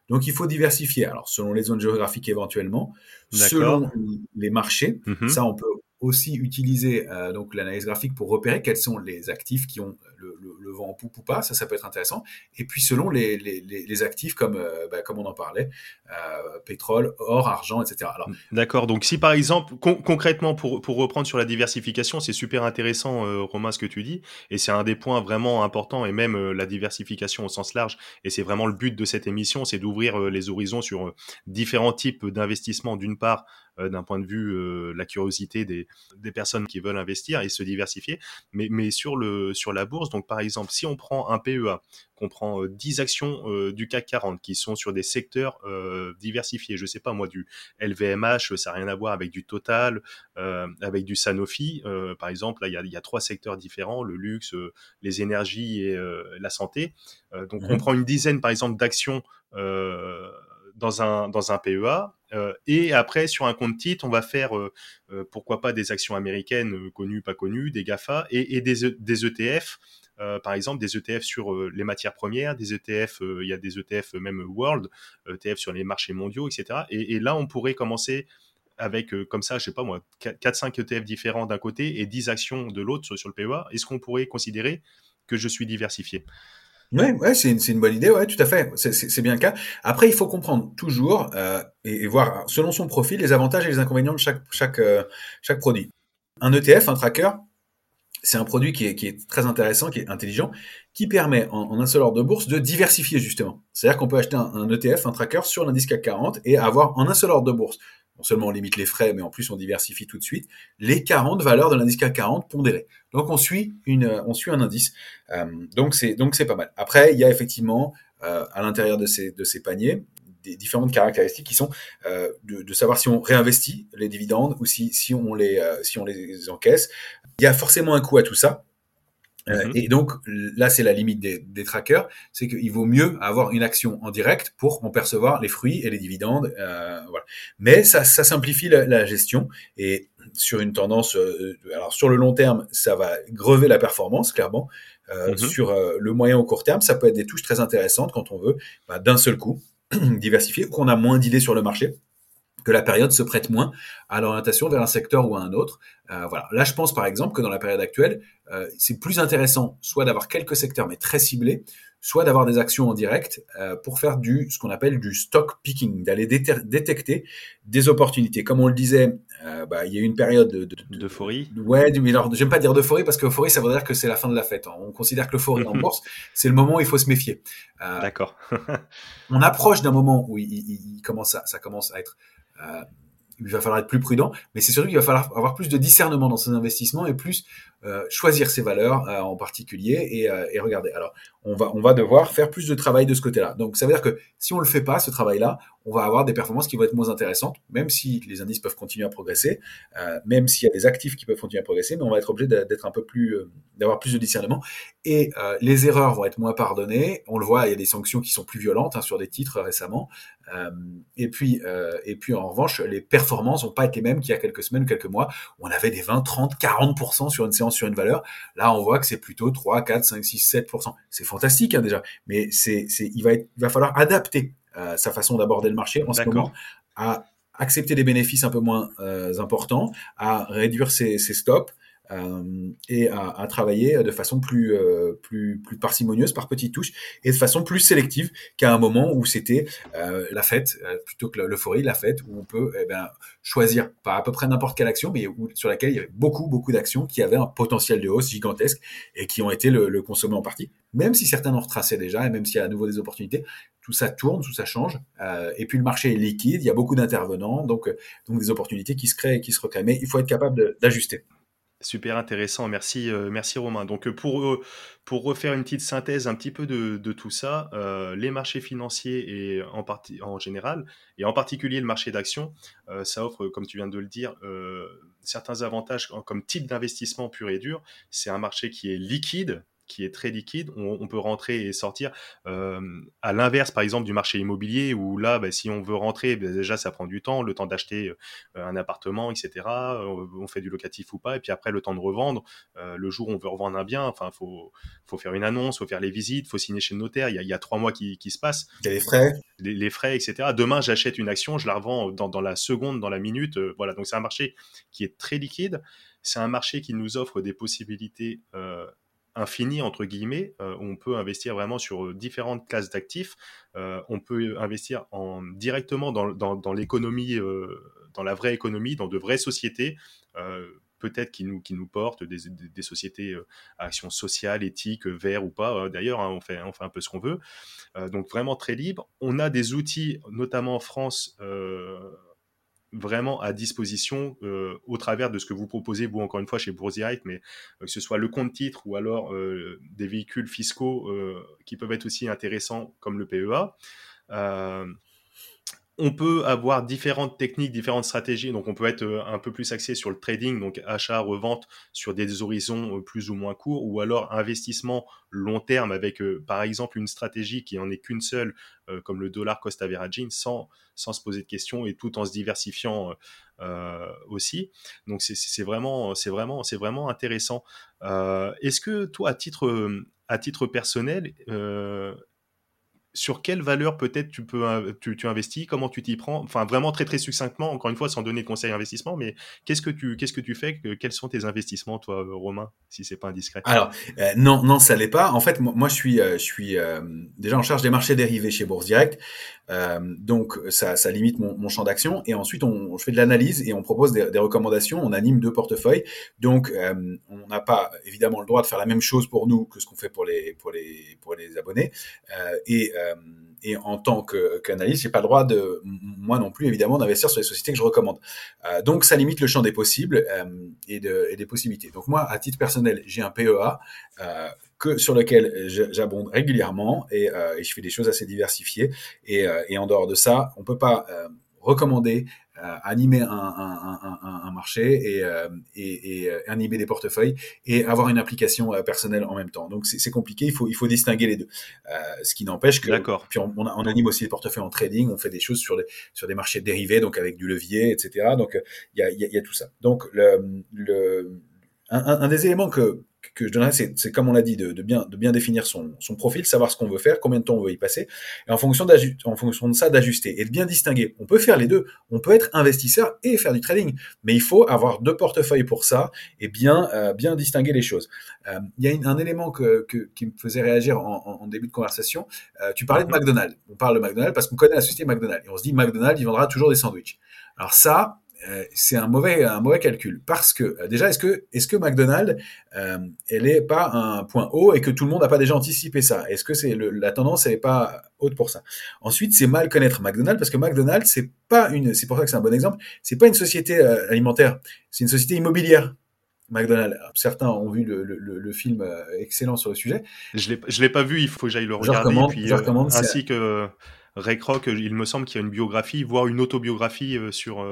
Donc, il faut diversifier. Alors, selon les zones géographiques éventuellement, selon les marchés. Mm-hmm. Ça, on peut aussi utiliser euh, donc l'analyse graphique pour repérer quels sont les actifs qui ont le, le, le, vent en poupe ou pas, ça ça peut être intéressant. Et puis selon les, les, les actifs comme euh, bah, comme on en parlait, euh, pétrole, or, argent, etc. D'accord. Donc si par exemple concrètement pour pour reprendre sur la diversification, c'est super intéressant euh, Romain ce que tu dis et c'est un des points vraiment importants et même euh, la diversification au sens large et c'est vraiment le but de cette émission, c'est d'ouvrir les horizons sur différents types d'investissements d'une part d'un point de vue euh, la curiosité des, des personnes qui veulent investir et se diversifier. Mais, mais sur, le, sur la bourse, donc par exemple, si on prend un PEA, qu'on prend 10 euh, actions du CAC 40 qui sont sur des secteurs diversifiés, je sais pas moi, du LVMH, ça n'a rien à voir avec du Total, avec du Sanofi, par exemple, là il y a, y a, trois secteurs différents, le luxe, les énergies et la santé. donc on prend une dizaine par exemple d'actions dans un, dans un PEA. Euh, et après, sur un compte titre, on va faire, euh, euh, pourquoi pas, des actions américaines connues, pas connues, des GAFA, et, des, des, ETF, par exemple, des ETF sur les matières premières, des ETF, il y a des ETF même World, ETF sur les marchés mondiaux, etc. Et, et là, on pourrait commencer avec, comme ça, je sais pas moi, 4-5 ETF différents d'un côté et 10 actions de l'autre sur, sur le PEA. Est-ce qu'on pourrait considérer que je suis diversifié? Ouais, ouais, c'est une, bonne idée, ouais, tout à fait. C'est bien le cas. Après, il faut comprendre toujours euh, et, voir selon son profil les avantages et les inconvénients de chaque euh, produit. Un ETF, un tracker, c'est un produit qui est, très intéressant, qui est intelligent, qui permet en, en un seul ordre de bourse de diversifier justement. C'est-à-dire qu'on peut acheter un, un, ETF, un tracker sur l'indice CAC 40 et avoir en un seul ordre de bourse non seulement on limite les frais, mais en plus on diversifie tout de suite, les 40 valeurs de l'indice CAC 40 pondérées. Donc on suit, une, on suit un indice. Euh, donc c'est donc c'est pas mal. Après, il y a effectivement euh, à l'intérieur de ces, de ces paniers des différentes caractéristiques qui sont de, de, savoir si on réinvestit les dividendes ou si, si, on, les, si on les encaisse. Il y a forcément un coût à tout ça. Mhm. Et donc là, c'est la limite des, des trackers, c'est qu'il vaut mieux avoir une action en direct pour en percevoir les fruits et les dividendes. Euh, voilà. Mais ça, ça simplifie la, la, gestion et sur une tendance, alors sur le long terme, ça va grever la performance clairement. Euh, mhm. Sur euh, le moyen ou court terme, ça peut être des touches très intéressantes quand on veut bah, d'un seul coup diversifier ou qu'on a moins d'idées sur le marché que la période se prête moins à l'orientation vers un secteur ou à un autre. Euh, voilà. Là, je pense par exemple que dans la période actuelle, euh, c'est plus intéressant soit d'avoir quelques secteurs mais très ciblés, soit d'avoir des actions en direct euh, pour faire du ce qu'on appelle du stock picking, d'aller détecter des opportunités. Comme on le disait, bah, il y a eu une période de, d'euphorie. ouais, mais alors j'aime pas dire d'euphorie parce qu'euphorie ça veut dire que c'est la fin de la fête. On considère que l'euphorie en bourse, c'est le moment où il faut se méfier. D'accord. on approche d'un moment où il, il, il, commence à, ça commence à être il va falloir être plus prudent, mais c'est surtout qu'il va falloir avoir plus de discernement dans ses investissements et plus euh, choisir ses valeurs euh, en particulier et, euh, et, regarder. Alors, on va, on va devoir faire plus de travail de ce côté-là. Donc, ça veut dire que si on le fait pas, ce travail-là, on va avoir des performances qui vont être moins intéressantes, même si les indices peuvent continuer à progresser, même s'il y a des actifs qui peuvent continuer à progresser, mais on va être obligé d'être un peu plus, d'avoir plus de discernement. Et les erreurs vont être moins pardonnées. On le voit, il y a des sanctions qui sont plus violentes hein, sur des titres récemment. et puis, et puis en revanche, les performances vont pas être les mêmes qu'il y a quelques semaines ou quelques mois où on avait des 20, 30, 40% sur une séance sur une valeur. Là, on voit que c'est plutôt 3, 4, 5, 6, 7%. C'est fantastique hein, déjà, mais c'est, c'est, il, va être, il va falloir adapter euh, sa façon d'aborder le marché en ce moment à accepter des bénéfices un peu moins euh, importants, à réduire ses, ses stops, et à, travailler de façon plus, euh, plus, plus parcimonieuse par petites touches et de façon plus sélective qu'à un moment où c'était euh, la fête plutôt que l'euphorie, la fête où on peut eh ben, choisir par à peu près n'importe quelle action, mais sur laquelle il y avait beaucoup beaucoup d'actions qui avaient un potentiel de hausse gigantesque et qui ont été le, le consommé en partie. Même si certains ont retracé déjà et même s'il y a à nouveau des opportunités, tout ça tourne, tout ça change. Euh, et puis le marché est liquide, il y a beaucoup d'intervenants, donc donc des opportunités qui se créent et qui se recréent. Mais il faut être capable d'ajuster. Super intéressant, merci, euh, merci Romain. Donc euh, pour, euh, pour refaire une petite synthèse un petit peu de, tout ça, les marchés financiers et en, partie, en général, et en particulier le marché d'actions, euh, ça offre, comme tu viens de le dire, certains avantages comme type d'investissement pur et dur. C'est un marché qui est liquide, qui est très liquide, on, on peut rentrer et sortir. Euh, à l'inverse, par exemple, du marché immobilier, où là, bah, si on veut rentrer, bah, déjà, ça prend du temps, le temps d'acheter euh, un appartement, etc. On fait du locatif ou pas, et puis après, le temps de revendre. Euh, le jour où on veut revendre un bien, enfin, faut, faut faire une annonce, faut faire les visites, faut signer chez le notaire. Il y a, il y a trois mois qui, qui se passent. Il y a les frais. Les, les, frais, etc. Demain, j'achète une action, je la revends dans, dans la seconde, dans la minute. Euh, voilà, donc c'est un marché qui est très liquide. C'est un marché qui nous offre des possibilités euh, infini entre guillemets. Euh, on peut investir vraiment sur euh, différentes classes d'actifs. Euh, on peut investir en directement dans, l'économie, dans la vraie économie, dans de vraies sociétés. Peut-être qui nous, portent des sociétés à action sociale, éthique, vert ou pas. D'ailleurs, hein, on, fait, on fait un peu ce qu'on veut. donc vraiment très libre. On a des outils, notamment en France, vraiment à disposition euh, au travers de ce que vous proposez, vous, encore une fois, chez Bourse Direct, mais euh, que ce soit le compte titre ou alors euh, des véhicules fiscaux qui peuvent être aussi intéressants comme le PEA. On peut avoir différentes techniques, différentes stratégies. Donc, on peut être euh, un peu plus axé sur le trading, donc achat, revente sur des horizons euh, plus ou moins courts, ou alors investissement long terme avec, euh, par exemple, une stratégie qui en est qu'une seule, comme le dollar cost averaging, sans, se poser de questions et tout en se diversifiant aussi. Donc, c'est vraiment, c'est vraiment, intéressant. Est-ce que toi, à titre, personnel, sur quelle valeur peut-être tu peux euh, tu, tu investis, comment tu t'y prends, enfin vraiment très très succinctement, encore une fois sans donner de conseils investissement, mais qu'est-ce que tu qu'est-ce que tu fais, quels sont tes investissements toi Romain, si c'est pas indiscret? Alors euh, non non ça l'est pas. En fait moi, je suis euh, je suis euh, déjà en charge des marchés dérivés chez Bourse Direct, euh, donc ça, ça limite mon, champ d'action et ensuite on, je fais de l'analyse et on propose des, des, recommandations, on anime deux portefeuilles, donc on n'a pas évidemment le droit de faire la même chose pour nous que ce qu'on fait pour les pour les pour les abonnés et euh, et en tant qu'analyste, j'ai pas le droit de, moi non plus évidemment, d'investir sur les sociétés que je recommande. Euh, donc ça limite le champ des possibles euh, et, de, et, des possibilités. Donc moi, à titre personnel, j'ai un PEA que sur lequel j'abonde régulièrement et, et, je fais des choses assez diversifiées. Et, et en dehors de ça, on peut pas recommander euh, animer un, un, un, un, marché et, euh, et, et, euh, animer des portefeuilles et avoir une application personnelle en même temps. Donc c'est compliqué, il faut, il faut distinguer les deux. ce qui n'empêche que puis on, on, anime aussi des portefeuilles en trading, on fait des choses sur, des marchés dérivés, donc avec du levier, etc. Donc il y a, y, y a tout ça. Donc le, le un, des éléments que, que je donnerais, c'est comme on l'a dit, de, de, bien, de bien définir son, son profil, savoir ce qu'on veut faire, combien de temps on veut y passer, et en fonction, en fonction de ça, d'ajuster et de bien distinguer. On peut faire les deux. On peut être investisseur et faire du trading, mais il faut avoir deux portefeuilles pour ça et bien, euh, bien distinguer les choses. Euh, il y a un élément que, que, qui me faisait réagir en, en, début de conversation. Euh, tu parlais de McDonald's. On parle de McDonald's parce qu'on connaît la société McDonald's et on se dit McDonald's, il vendra toujours des sandwichs. Alors ça, euh, c'est un mauvais un mauvais calcul parce que euh, déjà est-ce que est-ce que McDonald's euh, elle est pas un point haut et que tout le monde n'a pas déjà anticipé ça? Est-ce que c'est la tendance elle est pas haute pour ça? Ensuite c'est mal connaître McDonald's parce que McDonald's c'est pas une c'est pour ça que c'est un bon exemple c'est pas une société alimentaire c'est une société immobilière McDonald's. Certains ont vu le, le, le, film excellent sur le sujet. Je je l'ai pas vu. Il faut que j'aille le regarder. Je puis, je recommande, ainsi que Ray Kroc, il me semble qu'il y a une biographie, voire une autobiographie sur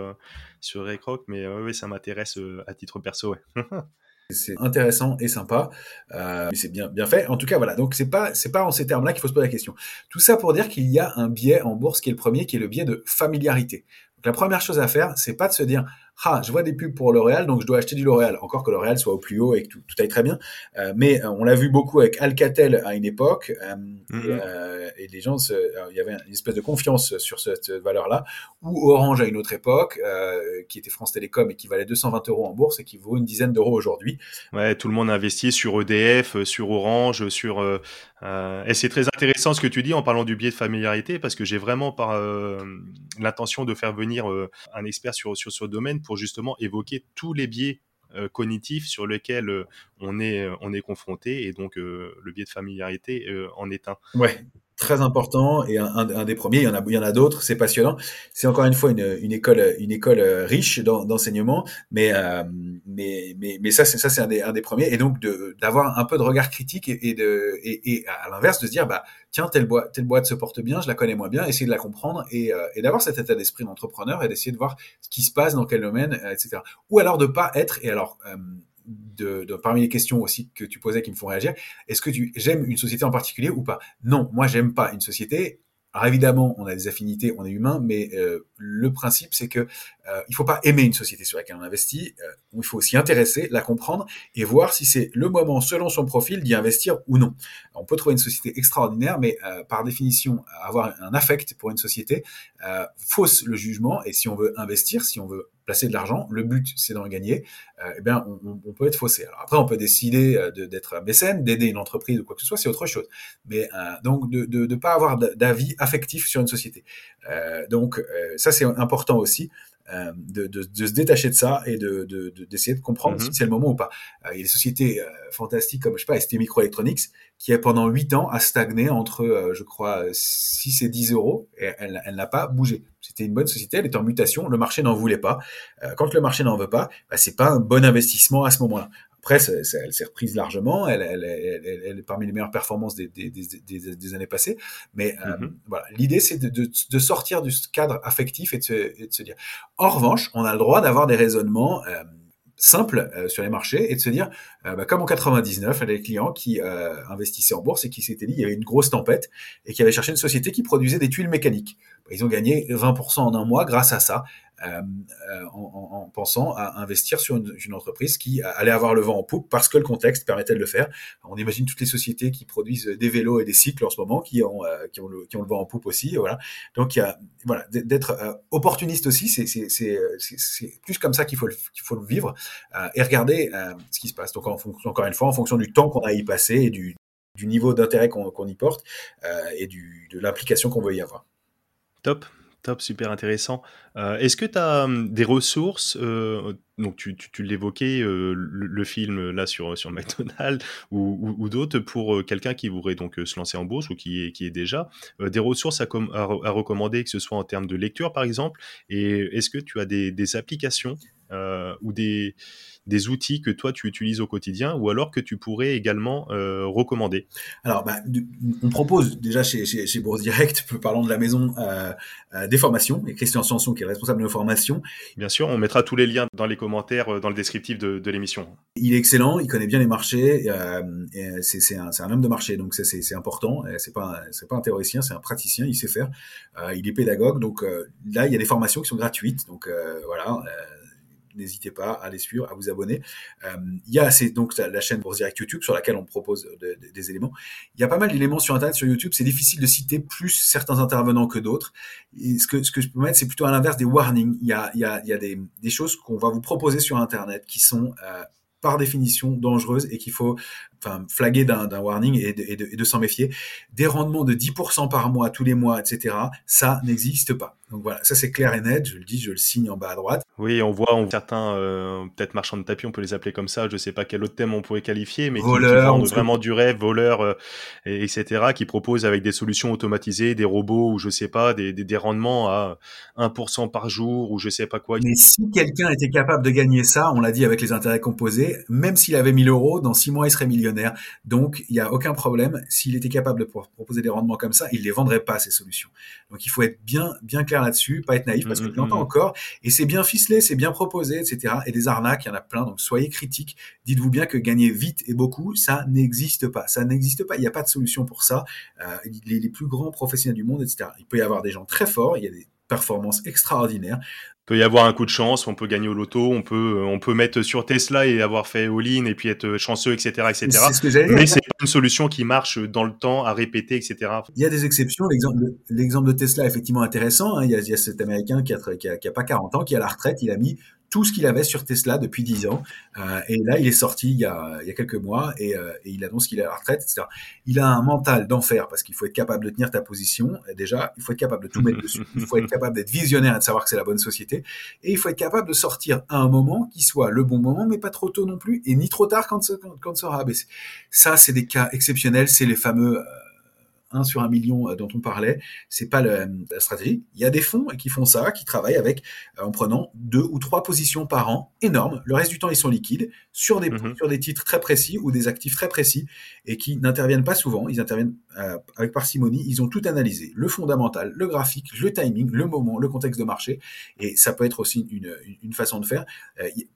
sur Ray Kroc, mais oui, ça m'intéresse à titre perso. c'est intéressant et sympa, euh, mais c'est bien bien fait. En tout cas, voilà. Donc c'est pas c'est pas en ces termes-là qu'il faut se poser la question. Tout ça pour dire qu'il y a un biais en bourse qui est le premier, qui est le biais de familiarité. Donc la première chose à faire, c'est pas de se dire ah, je vois des pubs pour L'Oréal, donc je dois acheter du L'Oréal. Encore que L'Oréal soit au plus haut et que tout, tout aille très bien. Euh, mais euh, on l'a vu beaucoup avec Alcatel à une époque. Euh, mm-hmm. et, les gens, il y avait une espèce de confiance sur cette valeur-là. Ou Orange à une autre époque, qui était France Télécom et qui valait 220 euros en bourse et qui vaut une dizaine d'euros aujourd'hui. Ouais, tout le monde a investi sur EDF, sur Orange, sur. Et c'est très intéressant ce que tu dis en parlant du biais de familiarité parce que j'ai vraiment par l'intention de faire venir un expert sur ce domaine pour justement évoquer tous les biais euh, cognitifs sur lesquels euh, on est euh, on est confronté et donc le biais de familiarité en est un. Ouais, très important et un, un, des premiers. Il y en a, il y en a d'autres. C'est passionnant. C'est encore une fois une, une école, une école riche d'enseignement, mais, mais, mais, mais ça, c'est ça, c'est un des, un des premiers. Et donc d'avoir un peu de regard critique et, et de, et, et à l'inverse de se dire, bah tiens, telle boîte, telle boîte se porte bien, je la connais moins bien, essayer de la comprendre et, euh, et d'avoir cet état d'esprit d'entrepreneur et d'essayer de voir ce qui se passe dans quel domaine, euh, etc. Ou alors de pas être, et alors, euh, de, parmi les questions aussi que tu posais qui me font réagir, est-ce que tu j'aime une société en particulier ou pas? Non, moi j'aime pas une société alors évidemment, on a des affinités, on est humain, mais euh, le principe c'est que euh, il faut pas aimer une société sur laquelle on investit. Euh, il faut s'y intéresser, la comprendre et voir si c'est le moment, selon son profil, d'y investir ou non. On peut trouver une société extraordinaire, mais euh, par définition, avoir un affect pour une société fausse le jugement. Et si on veut investir, si on veut placer de l'argent, le but c'est d'en gagner, euh, eh bien on, peut être faussé. Alors après on peut décider euh, d'être mécène, d'aider une entreprise ou quoi que ce soit, c'est autre chose. Mais euh, donc de ne pas avoir d'avis affectif sur une société. Donc ça c'est important aussi. Euh, de, de, de, se détacher de ça et de d'essayer de, comprendre mm-hmm. si c'est le moment ou pas. Euh, il y a des sociétés euh, fantastiques comme je sais pas ST Microelectronics qui a pendant 8 ans a stagné entre je crois 6 et 10 euros et elle, elle n'a pas bougé. C'était une bonne société, elle est en mutation, le marché n'en voulait pas. quand le marché n'en veut pas, bah, c'est pas un bon investissement à ce moment-là. Après, ça, elle s'est reprise largement. Elle, elle, elle, elle, est parmi les meilleures performances des, des, des, des années passées. Mais euh, mm-hmm. voilà, l'idée, c'est de, de, de, sortir du cadre affectif et de, se, et de, se, dire. En revanche, on a le droit d'avoir des raisonnements. Euh, simples euh, sur les marchés et de se dire, bah, comme en 99, il y avait des clients qui investissaient en bourse et qui s'étaient dit, il y avait une grosse tempête et qui avaient cherché une société qui produisait des tuiles mécaniques. Bah, ils ont gagné 20% en un mois grâce à ça. Euh, euh, en, en, pensant à investir sur une, entreprise qui allait avoir le vent en poupe parce que le contexte permettait de le faire. On imagine toutes les sociétés qui produisent des vélos et des cycles en ce moment qui ont, euh, qui ont, le, vent en poupe aussi. Voilà. Donc il y a voilà d'être opportuniste aussi, c'est plus comme ça qu'il faut le, faut le vivre et regarder ce qui se passe. Donc encore une fois, en fonction du temps qu'on a y passer et du, niveau d'intérêt qu'on y porte et de l'implication qu'on veut y avoir. Top. Super intéressant. Euh, est-ce que tu as hum, des ressources euh, Donc, tu, tu, tu l'évoquais, euh, le, film là sur, sur McDonald's ou, ou, ou d'autres pour quelqu'un qui voudrait donc se lancer en bourse ou qui est, qui est déjà des ressources à, à, à, recommander, que ce soit en termes de lecture par exemple? Et est-ce que tu as des, des applications? Ou des, des outils que toi tu utilises au quotidien ou alors que tu pourrais également recommander Alors, bah, on propose déjà chez, chez, chez Bourse Direct, parlant de la maison, des formations. Et Christian Sanson, qui est responsable de nos formations. Bien sûr, on mettra tous les liens dans les commentaires, dans le descriptif de, de l'émission. Il est excellent, il connaît bien les marchés. c'est un, un homme de marché, donc c'est important. C'est pas pas un théoricien, c'est un praticien, il sait faire. Euh, il est pédagogue, donc euh, là il y a des formations qui sont gratuites, donc euh, voilà. N'hésitez pas à les suivre, à vous abonner. il y a donc la chaîne Bourse Direct YouTube sur laquelle on propose des éléments. Il y a pas mal d'éléments sur Internet, sur YouTube. C'est difficile de citer plus certains intervenants que d'autres. ce que je peux mettre, c'est plutôt à l'inverse des warnings. Il y a des, des choses qu'on va vous proposer sur Internet qui sont par définition dangereuses et qu'il faut enfin, flaguer d'un warning et de, et de, de s'en méfier. Des rendements de 10% par mois, tous les mois, etc., ça n'existe pas. Donc voilà, ça c'est clair et net, je le dis, je le signe en bas à droite. Oui, on voit on, certains, euh, peut-être marchands de tapis, on peut les appeler comme ça, je sais pas quel autre thème on pourrait qualifier, mais voleurs, qui, vendent vraiment du rêve, voleurs, euh, et, etc., qui proposent avec des solutions automatisées, des robots, ou je sais pas, des, des, des rendements à 1% par jour, ou je sais pas quoi. Mais si quelqu'un était capable de gagner ça, on l'a dit avec les intérêts composés, même s'il avait 1000 euros, dans 6 mois, il serait millionnaire. Donc, il n'y a aucun problème. S'il était capable de proposer des rendements comme ça, il les vendrait pas, ces solutions. Donc, il faut être bien, bien clair là-dessus, pas être naïf, parce que je l'entends encore. Et c'est bien ficelé, c'est bien proposé, etc. Et des arnaques, il y en a plein. Donc, soyez critiques. Dites-vous bien que gagner vite et beaucoup, ça n'existe pas. Ça n'existe pas. Il n'y a pas de solution pour ça. Euh, les, les plus grands professionnels du monde, etc. Il peut y avoir des gens très forts. Il y a des performances extraordinaires peut y avoir un coup de chance, on peut gagner au loto, on peut, on peut mettre sur Tesla et avoir fait all-in et puis être chanceux, etc., etc. Ce Mais c'est pas une solution qui marche dans le temps à répéter, etc. Il y a des exceptions. L'exemple de Tesla est effectivement intéressant. Hein. Il, y a, il, y a, cet Américain qui a, qui, a, qui a pas 40 ans, qui a la retraite, il a mis tout ce qu'il avait sur Tesla depuis 10 ans. Euh, et là, il est sorti il y a, il y a quelques mois et, euh, et il annonce qu'il est à la retraite, etc. Il a un mental d'enfer parce qu'il faut être capable de tenir ta position. Déjà, il faut être capable de tout mettre dessus. Il faut être capable d'être visionnaire et de savoir que c'est la bonne société. Et il faut être capable de sortir à un moment qui soit le bon moment, mais pas trop tôt non plus, et ni trop tard quand, quand, quand ça aura baissé. Ça, c'est des cas exceptionnels. C'est les fameux... Euh, 1 sur un million euh, dont on parlait, c'est pas le, la stratégie. Il y a des fonds qui font ça, qui travaillent avec euh, en prenant deux ou trois positions par an, énormes. Le reste du temps, ils sont liquides sur des mhm. sur des titres très précis ou des actifs très précis et qui n'interviennent pas souvent. Ils interviennent euh, avec parcimonie. Ils ont tout analysé le fondamental, le graphique, le timing, le moment, le contexte de marché. Et ça peut être aussi une, une façon de faire.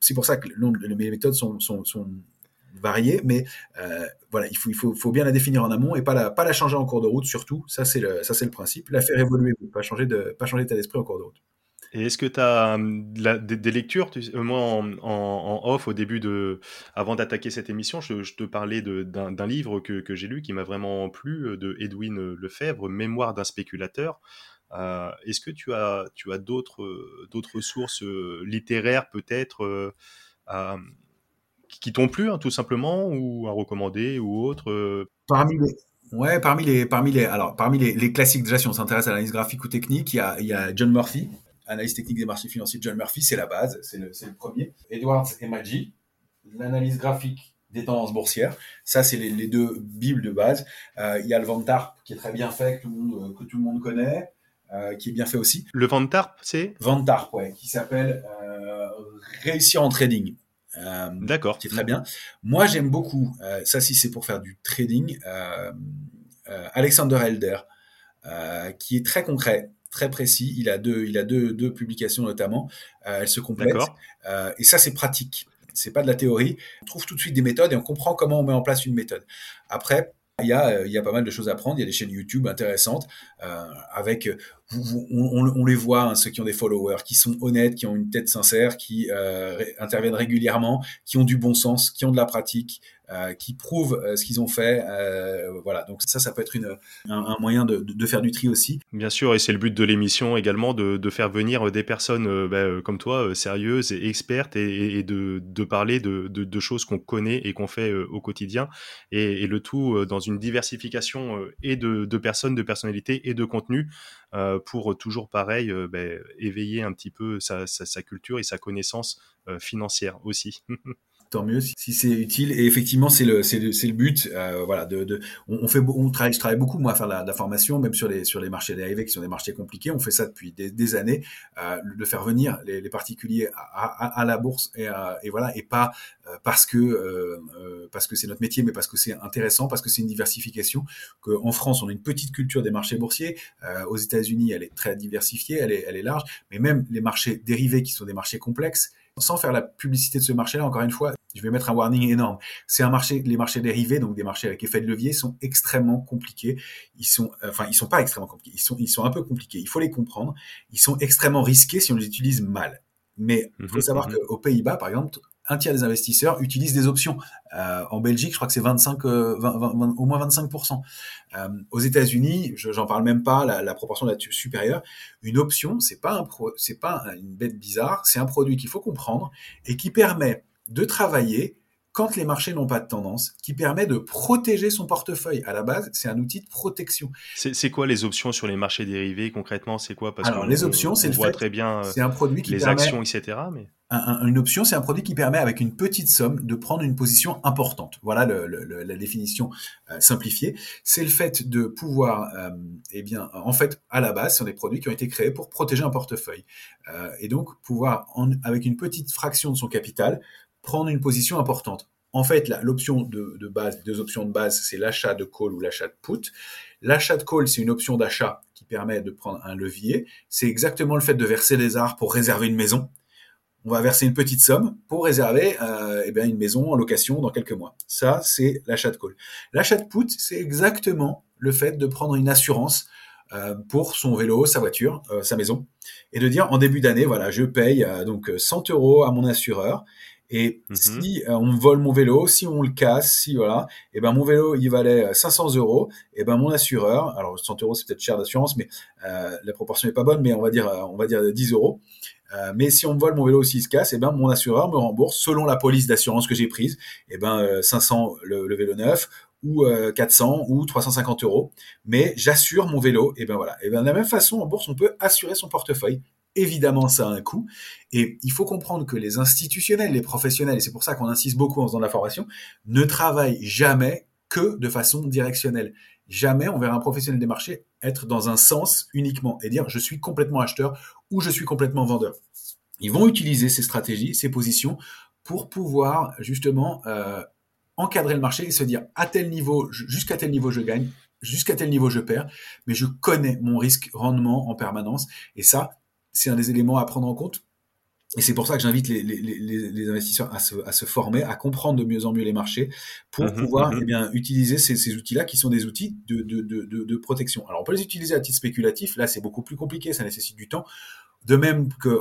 c'est pour ça que les méthodes sont, sont, sont varier, mais euh, voilà, il faut, il faut, faut bien la définir en amont et pas la, pas la changer en cours de route surtout. Ça c'est le, le principe. La faire évoluer, pas changer de, pas changer d'état d'esprit en cours de route. Et est-ce que tu as hum, des, lectures Moi, en, off, au début de, avant d'attaquer cette émission, je, te parlais d'un livre que, que j'ai lu qui m'a vraiment plu, euh, de Edwin Lefebvre, Mémoire d'un spéculateur. Euh, Est-ce que tu as, tu as d'autres, sources littéraires peut-être euh, qui t'ont plu, hein, tout simplement, ou à recommander, ou autre euh? Parmi les, ouais, parmi les, parmi les, alors parmi les, les classiques déjà, si on s'intéresse à l'analyse graphique ou technique, il y a, il y a John Murphy, analyse technique des marchés financiers. John Murphy, c'est la base, c'est le, le, premier. Edwards et Maggi, l'analyse graphique des tendances boursières. Ça, c'est les, les, deux bibles de base. Euh, il y a le Vantarp qui est très bien fait, que tout le monde, que tout le monde connaît. Euh, qui est bien fait aussi. Le Vantarp, c'est? Vantarp, ouais, qui s'appelle euh, Réussir en trading. Euh, D'accord. Qui est très bien. Moi, j'aime beaucoup, euh, ça si c'est pour faire du trading, euh, Alexander Elder, qui est très concret, très précis. Il a deux, il a deux, deux publications notamment. elles se complètent. et ça, c'est pratique. C'est pas de la théorie. On trouve tout de suite des méthodes et on comprend comment on met en place une méthode. Après, il y, a, il y a pas mal de choses à prendre. Il y a des chaînes YouTube intéressantes euh, avec, on, les voit, hein, ceux qui ont des followers, qui sont honnêtes, qui ont une tête sincère, qui euh, interviennent régulièrement, qui ont du bon sens, qui ont de la pratique, euh, qui prouvent euh, ce qu'ils ont fait. Voilà, donc ça, ça peut être un, moyen de, faire du tri aussi. Bien sûr, et c'est le but de l'émission également de, faire venir des personnes bah, comme toi, sérieuses et expertes, et, de, parler de, de choses qu'on connaît et qu'on fait au quotidien, et, et, le tout dans une diversification et de, personnes, de personnalités et de contenu pour toujours pareil bah, éveiller un petit peu sa, culture et sa connaissance financière aussi. tant mieux si, c'est utile. Et effectivement, c'est le, c'est le, c'est le but. Euh, voilà, de, de on, fait, on travaille, je travaille beaucoup moi à faire la, formation, même sur les sur les marchés dérivés qui sont des marchés compliqués. On fait ça depuis des, années, euh, de faire venir les, particuliers à, la bourse et, euh, voilà, et pas parce que parce que c'est notre métier, mais parce que c'est intéressant, parce que c'est une diversification. Que en France, on a une petite culture des marchés boursiers. aux États-Unis, elle est très diversifiée, elle est elle est large, mais même les marchés dérivés qui sont des marchés complexes sans faire la publicité de ce marché-là, encore une fois, je vais mettre un warning énorme. C'est un marché, les marchés dérivés, donc des marchés avec effet de levier, sont extrêmement compliqués. Ils sont, euh, enfin, ils sont pas extrêmement compliqués. Ils sont, ils sont un peu compliqués. Il faut les comprendre. Ils sont extrêmement risqués si on les utilise mal. Mais il faut mhm, savoir mhm. qu'aux Pays-Bas, par exemple, un tiers des investisseurs utilisent des options. Euh, en Belgique, je crois que c'est 25, euh, au moins 25%. Euh, aux États-Unis, j'en parle même pas, la, la proportion là-dessus supérieure. Une option, c'est pas un c'est pas une bête bizarre, c'est un produit qu'il faut comprendre et qui permet de travailler quand les marchés n'ont pas de tendance, qui permet de protéger son portefeuille. À la base, c'est un outil de protection. C'est quoi les options sur les marchés dérivés concrètement? C'est quoi? Parce Alors les options, c'est très bien. C'est un produit qui les actions, etc. Mais une option, c'est un produit qui permet, avec une petite somme, de prendre une position importante. Voilà la définition euh, simplifiée. C'est le fait de pouvoir, euh, eh bien, en fait, à la base, ce sont des produits qui ont été créés pour protéger un portefeuille. Euh, et donc, pouvoir, avec une petite fraction de son capital, prendre une position importante. En fait, l'option de, de, base, les deux options de base, c'est l'achat de call ou l'achat de put. L'achat de call, c'est une option d'achat qui permet de prendre un levier. C'est exactement le fait de verser des arts pour réserver une maison on va verser une petite somme pour réserver euh, eh bien, une maison en location dans quelques mois. Ça, c'est l'achat de call. L'achat de put, c'est exactement le fait de prendre une assurance euh, pour son vélo, sa voiture, euh, sa maison, et de dire en début d'année, voilà, je paye euh, donc 100 euros à mon assureur. Et mhm. si on me vole mon vélo, si on le casse, si voilà, et eh ben mon vélo il valait 500 euros, et eh ben mon assureur, alors 100 euros c'est peut-être cher d'assurance, mais la proportion est pas bonne, mais on va dire on va dire 10 euros, euh, mais si on me vole mon vélo aussi se casse, eh mon assureur me rembourse selon la police d'assurance que j'ai prise, et eh ben 500 euh, le, vélo neuf ou 400 euh, ou 350 euros. Mais j'assure mon vélo, et ben voilà. Et ben de la même façon en bourse on peut assurer son portefeuille. Évidemment, ça a un coût. Et il faut comprendre que les institutionnels, les professionnels, et c'est pour ça qu'on insiste beaucoup en faisant de la formation, ne travaillent jamais que de façon directionnelle. Jamais on verra un professionnel des marchés être dans un sens uniquement et dire je suis complètement acheteur ou je suis complètement vendeur. Ils vont utiliser ces stratégies, ces positions pour pouvoir justement euh, encadrer le marché et se dire à tel niveau, jusqu'à tel niveau je gagne, jusqu'à tel niveau je perds, mais je connais mon risque rendement en permanence. Et ça, c'est un des éléments à prendre en compte et c'est pour ça que j'invite les, les, les, investisseurs à se, à se, former, à comprendre de mieux en mieux les marchés pour mmh pouvoir mmh eh bien, utiliser ces, ces outils-là qui sont des outils de, de, de, de, protection. Alors on peut les utiliser à titre spéculatif, là c'est beaucoup plus compliqué, ça nécessite du temps. De même que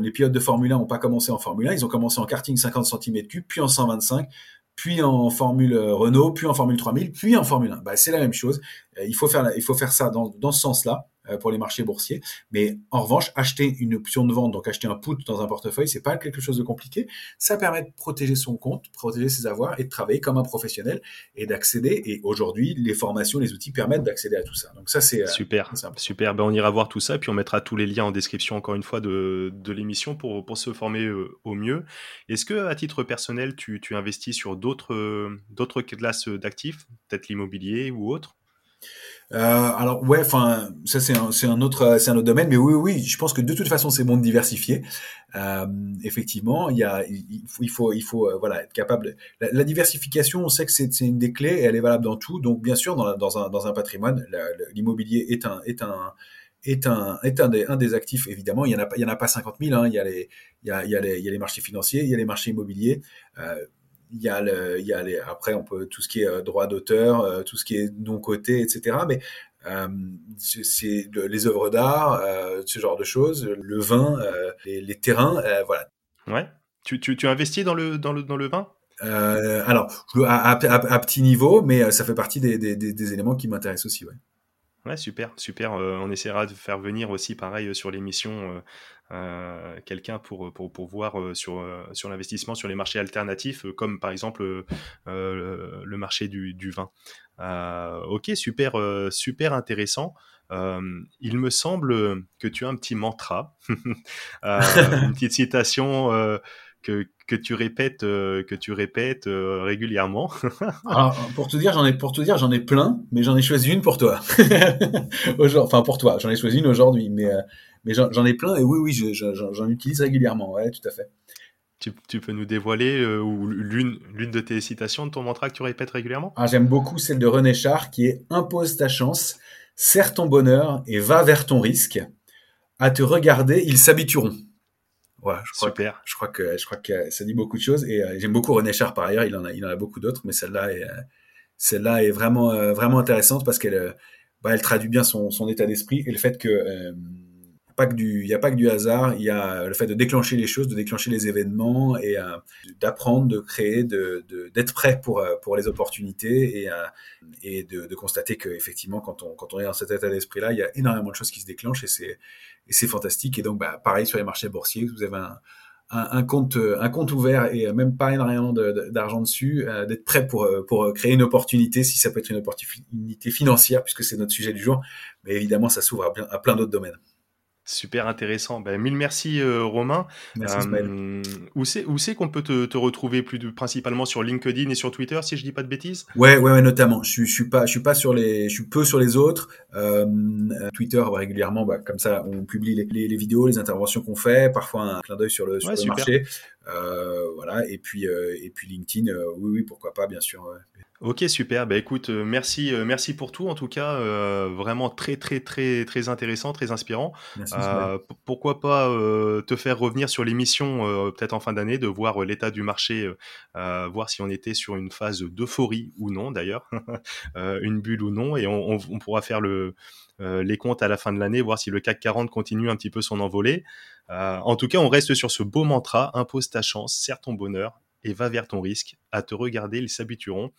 les pilotes de Formule 1 n'ont pas commencé en Formule 1, ils ont commencé en karting 50 cm3, puis en 125, puis en Formule Renault, puis en Formule 3000, puis en Formule 1. Bah, c'est la même chose. Euh, il faut faire, il faut faire ça dans, dans ce sens-là. Euh, pour les marchés boursiers. Mais en revanche, acheter une option de vente, donc acheter un put dans un portefeuille, c'est pas quelque chose de compliqué. Ça permet de protéger son compte, protéger ses avoirs et de travailler comme un professionnel et d'accéder. Et aujourd'hui, les formations, les outils permettent d'accéder à tout ça. Donc ça, c'est euh, super, super. Ben, on ira voir tout ça, puis on mettra tous les liens en description encore une fois de, de l'émission pour, pour se former euh, au mieux. Est-ce que à titre personnel, tu, tu investis sur d'autres d'autres classes d'actifs, peut-être l'immobilier ou autre? Euh, alors ouais, enfin ça c'est un, autre c'est un autre domaine, mais oui oui, je pense que de toute façon c'est bon de diversifier. Euh, effectivement, il y a il faut il faut, il faut euh, voilà être capable. La, diversification, on sait que c'est, une des clés et elle est valable dans tout. Donc bien sûr dans, un dans un patrimoine, l'immobilier est un est un est un, est un, des, actifs, évidemment. Il n'y en, a pas, il y en a pas 50 000. Hein. Il, y a les, il, y a, il, y a les, marchés financiers, il y a les marchés immobiliers. Il y a le, il y a les, après on peut tout ce qui est euh, droit d'auteur, euh, tout ce qui est non coté, etc. Mais euh, c'est les œuvres d'art, ce genre de choses, le vin, les, les, terrains, voilà. Ouais. Tu, tu, tu investis dans le dans le dans le vin? Alors, à, à, à, petit niveau, mais ça fait partie des, des, des éléments qui m'intéressent aussi, ouais. Super, super. on essaiera de faire venir aussi, pareil, sur l'émission, euh, quelqu'un pour, voir euh, sur, euh, l'investissement sur les marchés alternatifs, comme par exemple le marché du, du vin. ok, super, super intéressant. il me semble que tu as un petit mantra, une petite citation que, que tu répètes, euh, que tu répètes euh, régulièrement Alors, pour te dire, j'en ai, pour te dire, j'en ai plein, mais j'en ai choisi une pour toi. enfin, pour toi, j'en ai choisi une aujourd'hui, mais, euh, mais j'en ai plein et oui, oui, j'en utilise régulièrement. Ouais, tout à fait. Tu, tu peux nous dévoiler l'une, l'une de tes citations de ton mantra que tu répètes régulièrement? Ah, J'aime beaucoup celle de René Char qui est Impose ta chance, serre ton bonheur et va vers ton risque. À te regarder, ils s'habitueront je crois Que, je crois que je crois que ça dit beaucoup de choses et euh, j'aime beaucoup René Char par ailleurs. Il en a il en a beaucoup d'autres, mais celle-là est euh, celle-là est vraiment euh, vraiment intéressante parce qu'elle bah, elle traduit bien son, son état d'esprit et le fait que que il n'y a pas que du hasard, il y a le fait de déclencher les choses, de déclencher les événements et euh, d'apprendre, de créer, d'être prêt pour, pour les opportunités et, et de, constater qu'effectivement, quand on, quand on est dans cet état d'esprit-là, il y a énormément de choses qui se déclenchent et c'est, fantastique. Et donc, bah, pareil sur les marchés boursiers, vous avez un, compte ouvert et même pas énormément d'argent dessus, euh, d'être prêt pour créer une opportunité si ça peut être une opportunité financière puisque c'est notre sujet du jour, mais évidemment ça s'ouvre à plein d'autres domaines. Super intéressant. Ben, mille merci euh, Romain. Merci euh, où c'est où c'est qu'on peut te, te, retrouver plus de, principalement sur LinkedIn et sur Twitter si je dis pas de bêtises? Ouais ouais, ouais notamment. Je, je suis pas je suis pas sur les je suis peu sur les autres. Euh, Twitter régulièrement bah, comme ça on publie les, les, les vidéos, les interventions qu'on fait, parfois un clin d'œil sur le sur le marché. Euh, voilà et puis euh, et puis LinkedIn oui oui pourquoi pas bien sûr. Ok, super. Bah écoute, euh, merci, euh, merci pour tout. En tout cas, euh, vraiment très, très, très, très intéressant, très inspirant. pourquoi pas te faire revenir sur l'émission peut-être en fin d'année, de voir l'état du marché, voir si on était sur une phase d'euphorie ou non, d'ailleurs, une bulle ou non, et on, on pourra faire le, les comptes à la fin de l'année, voir si le CAC 40 continue un petit peu son envolée. En tout cas, on reste sur ce beau mantra impose ta chance, serre ton bonheur et va vers ton risque. À te regarder, ils s'habitueront.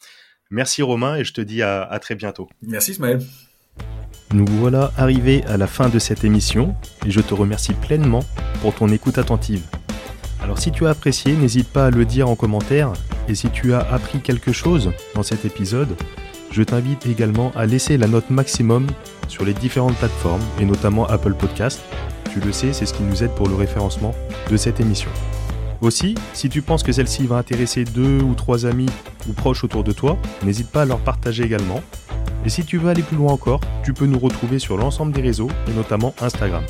Merci Romain et je te dis à, très bientôt. Merci Ismaël. Nous voilà arrivés à la fin de cette émission et je te remercie pleinement pour ton écoute attentive. Alors si tu as apprécié, n'hésite pas à le dire en commentaire et si tu as appris quelque chose dans cet épisode, je t'invite également à laisser la note maximum sur les différentes plateformes et notamment Apple Podcast. Le sais, c'est ce qui nous aide pour le référencement de cette émission. Aussi, si tu penses que celle-ci va intéresser deux ou trois amis ou proches autour de toi, n'hésite pas à leur partager également. Et si tu veux aller plus loin encore, tu peux nous retrouver sur l'ensemble des réseaux et notamment Instagram.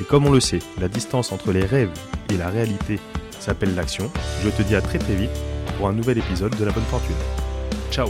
Et comme on le sait, la distance entre les rêves et la réalité s'appelle l'action. Je te dis à très très vite pour un nouvel épisode de la bonne fortune. Ciao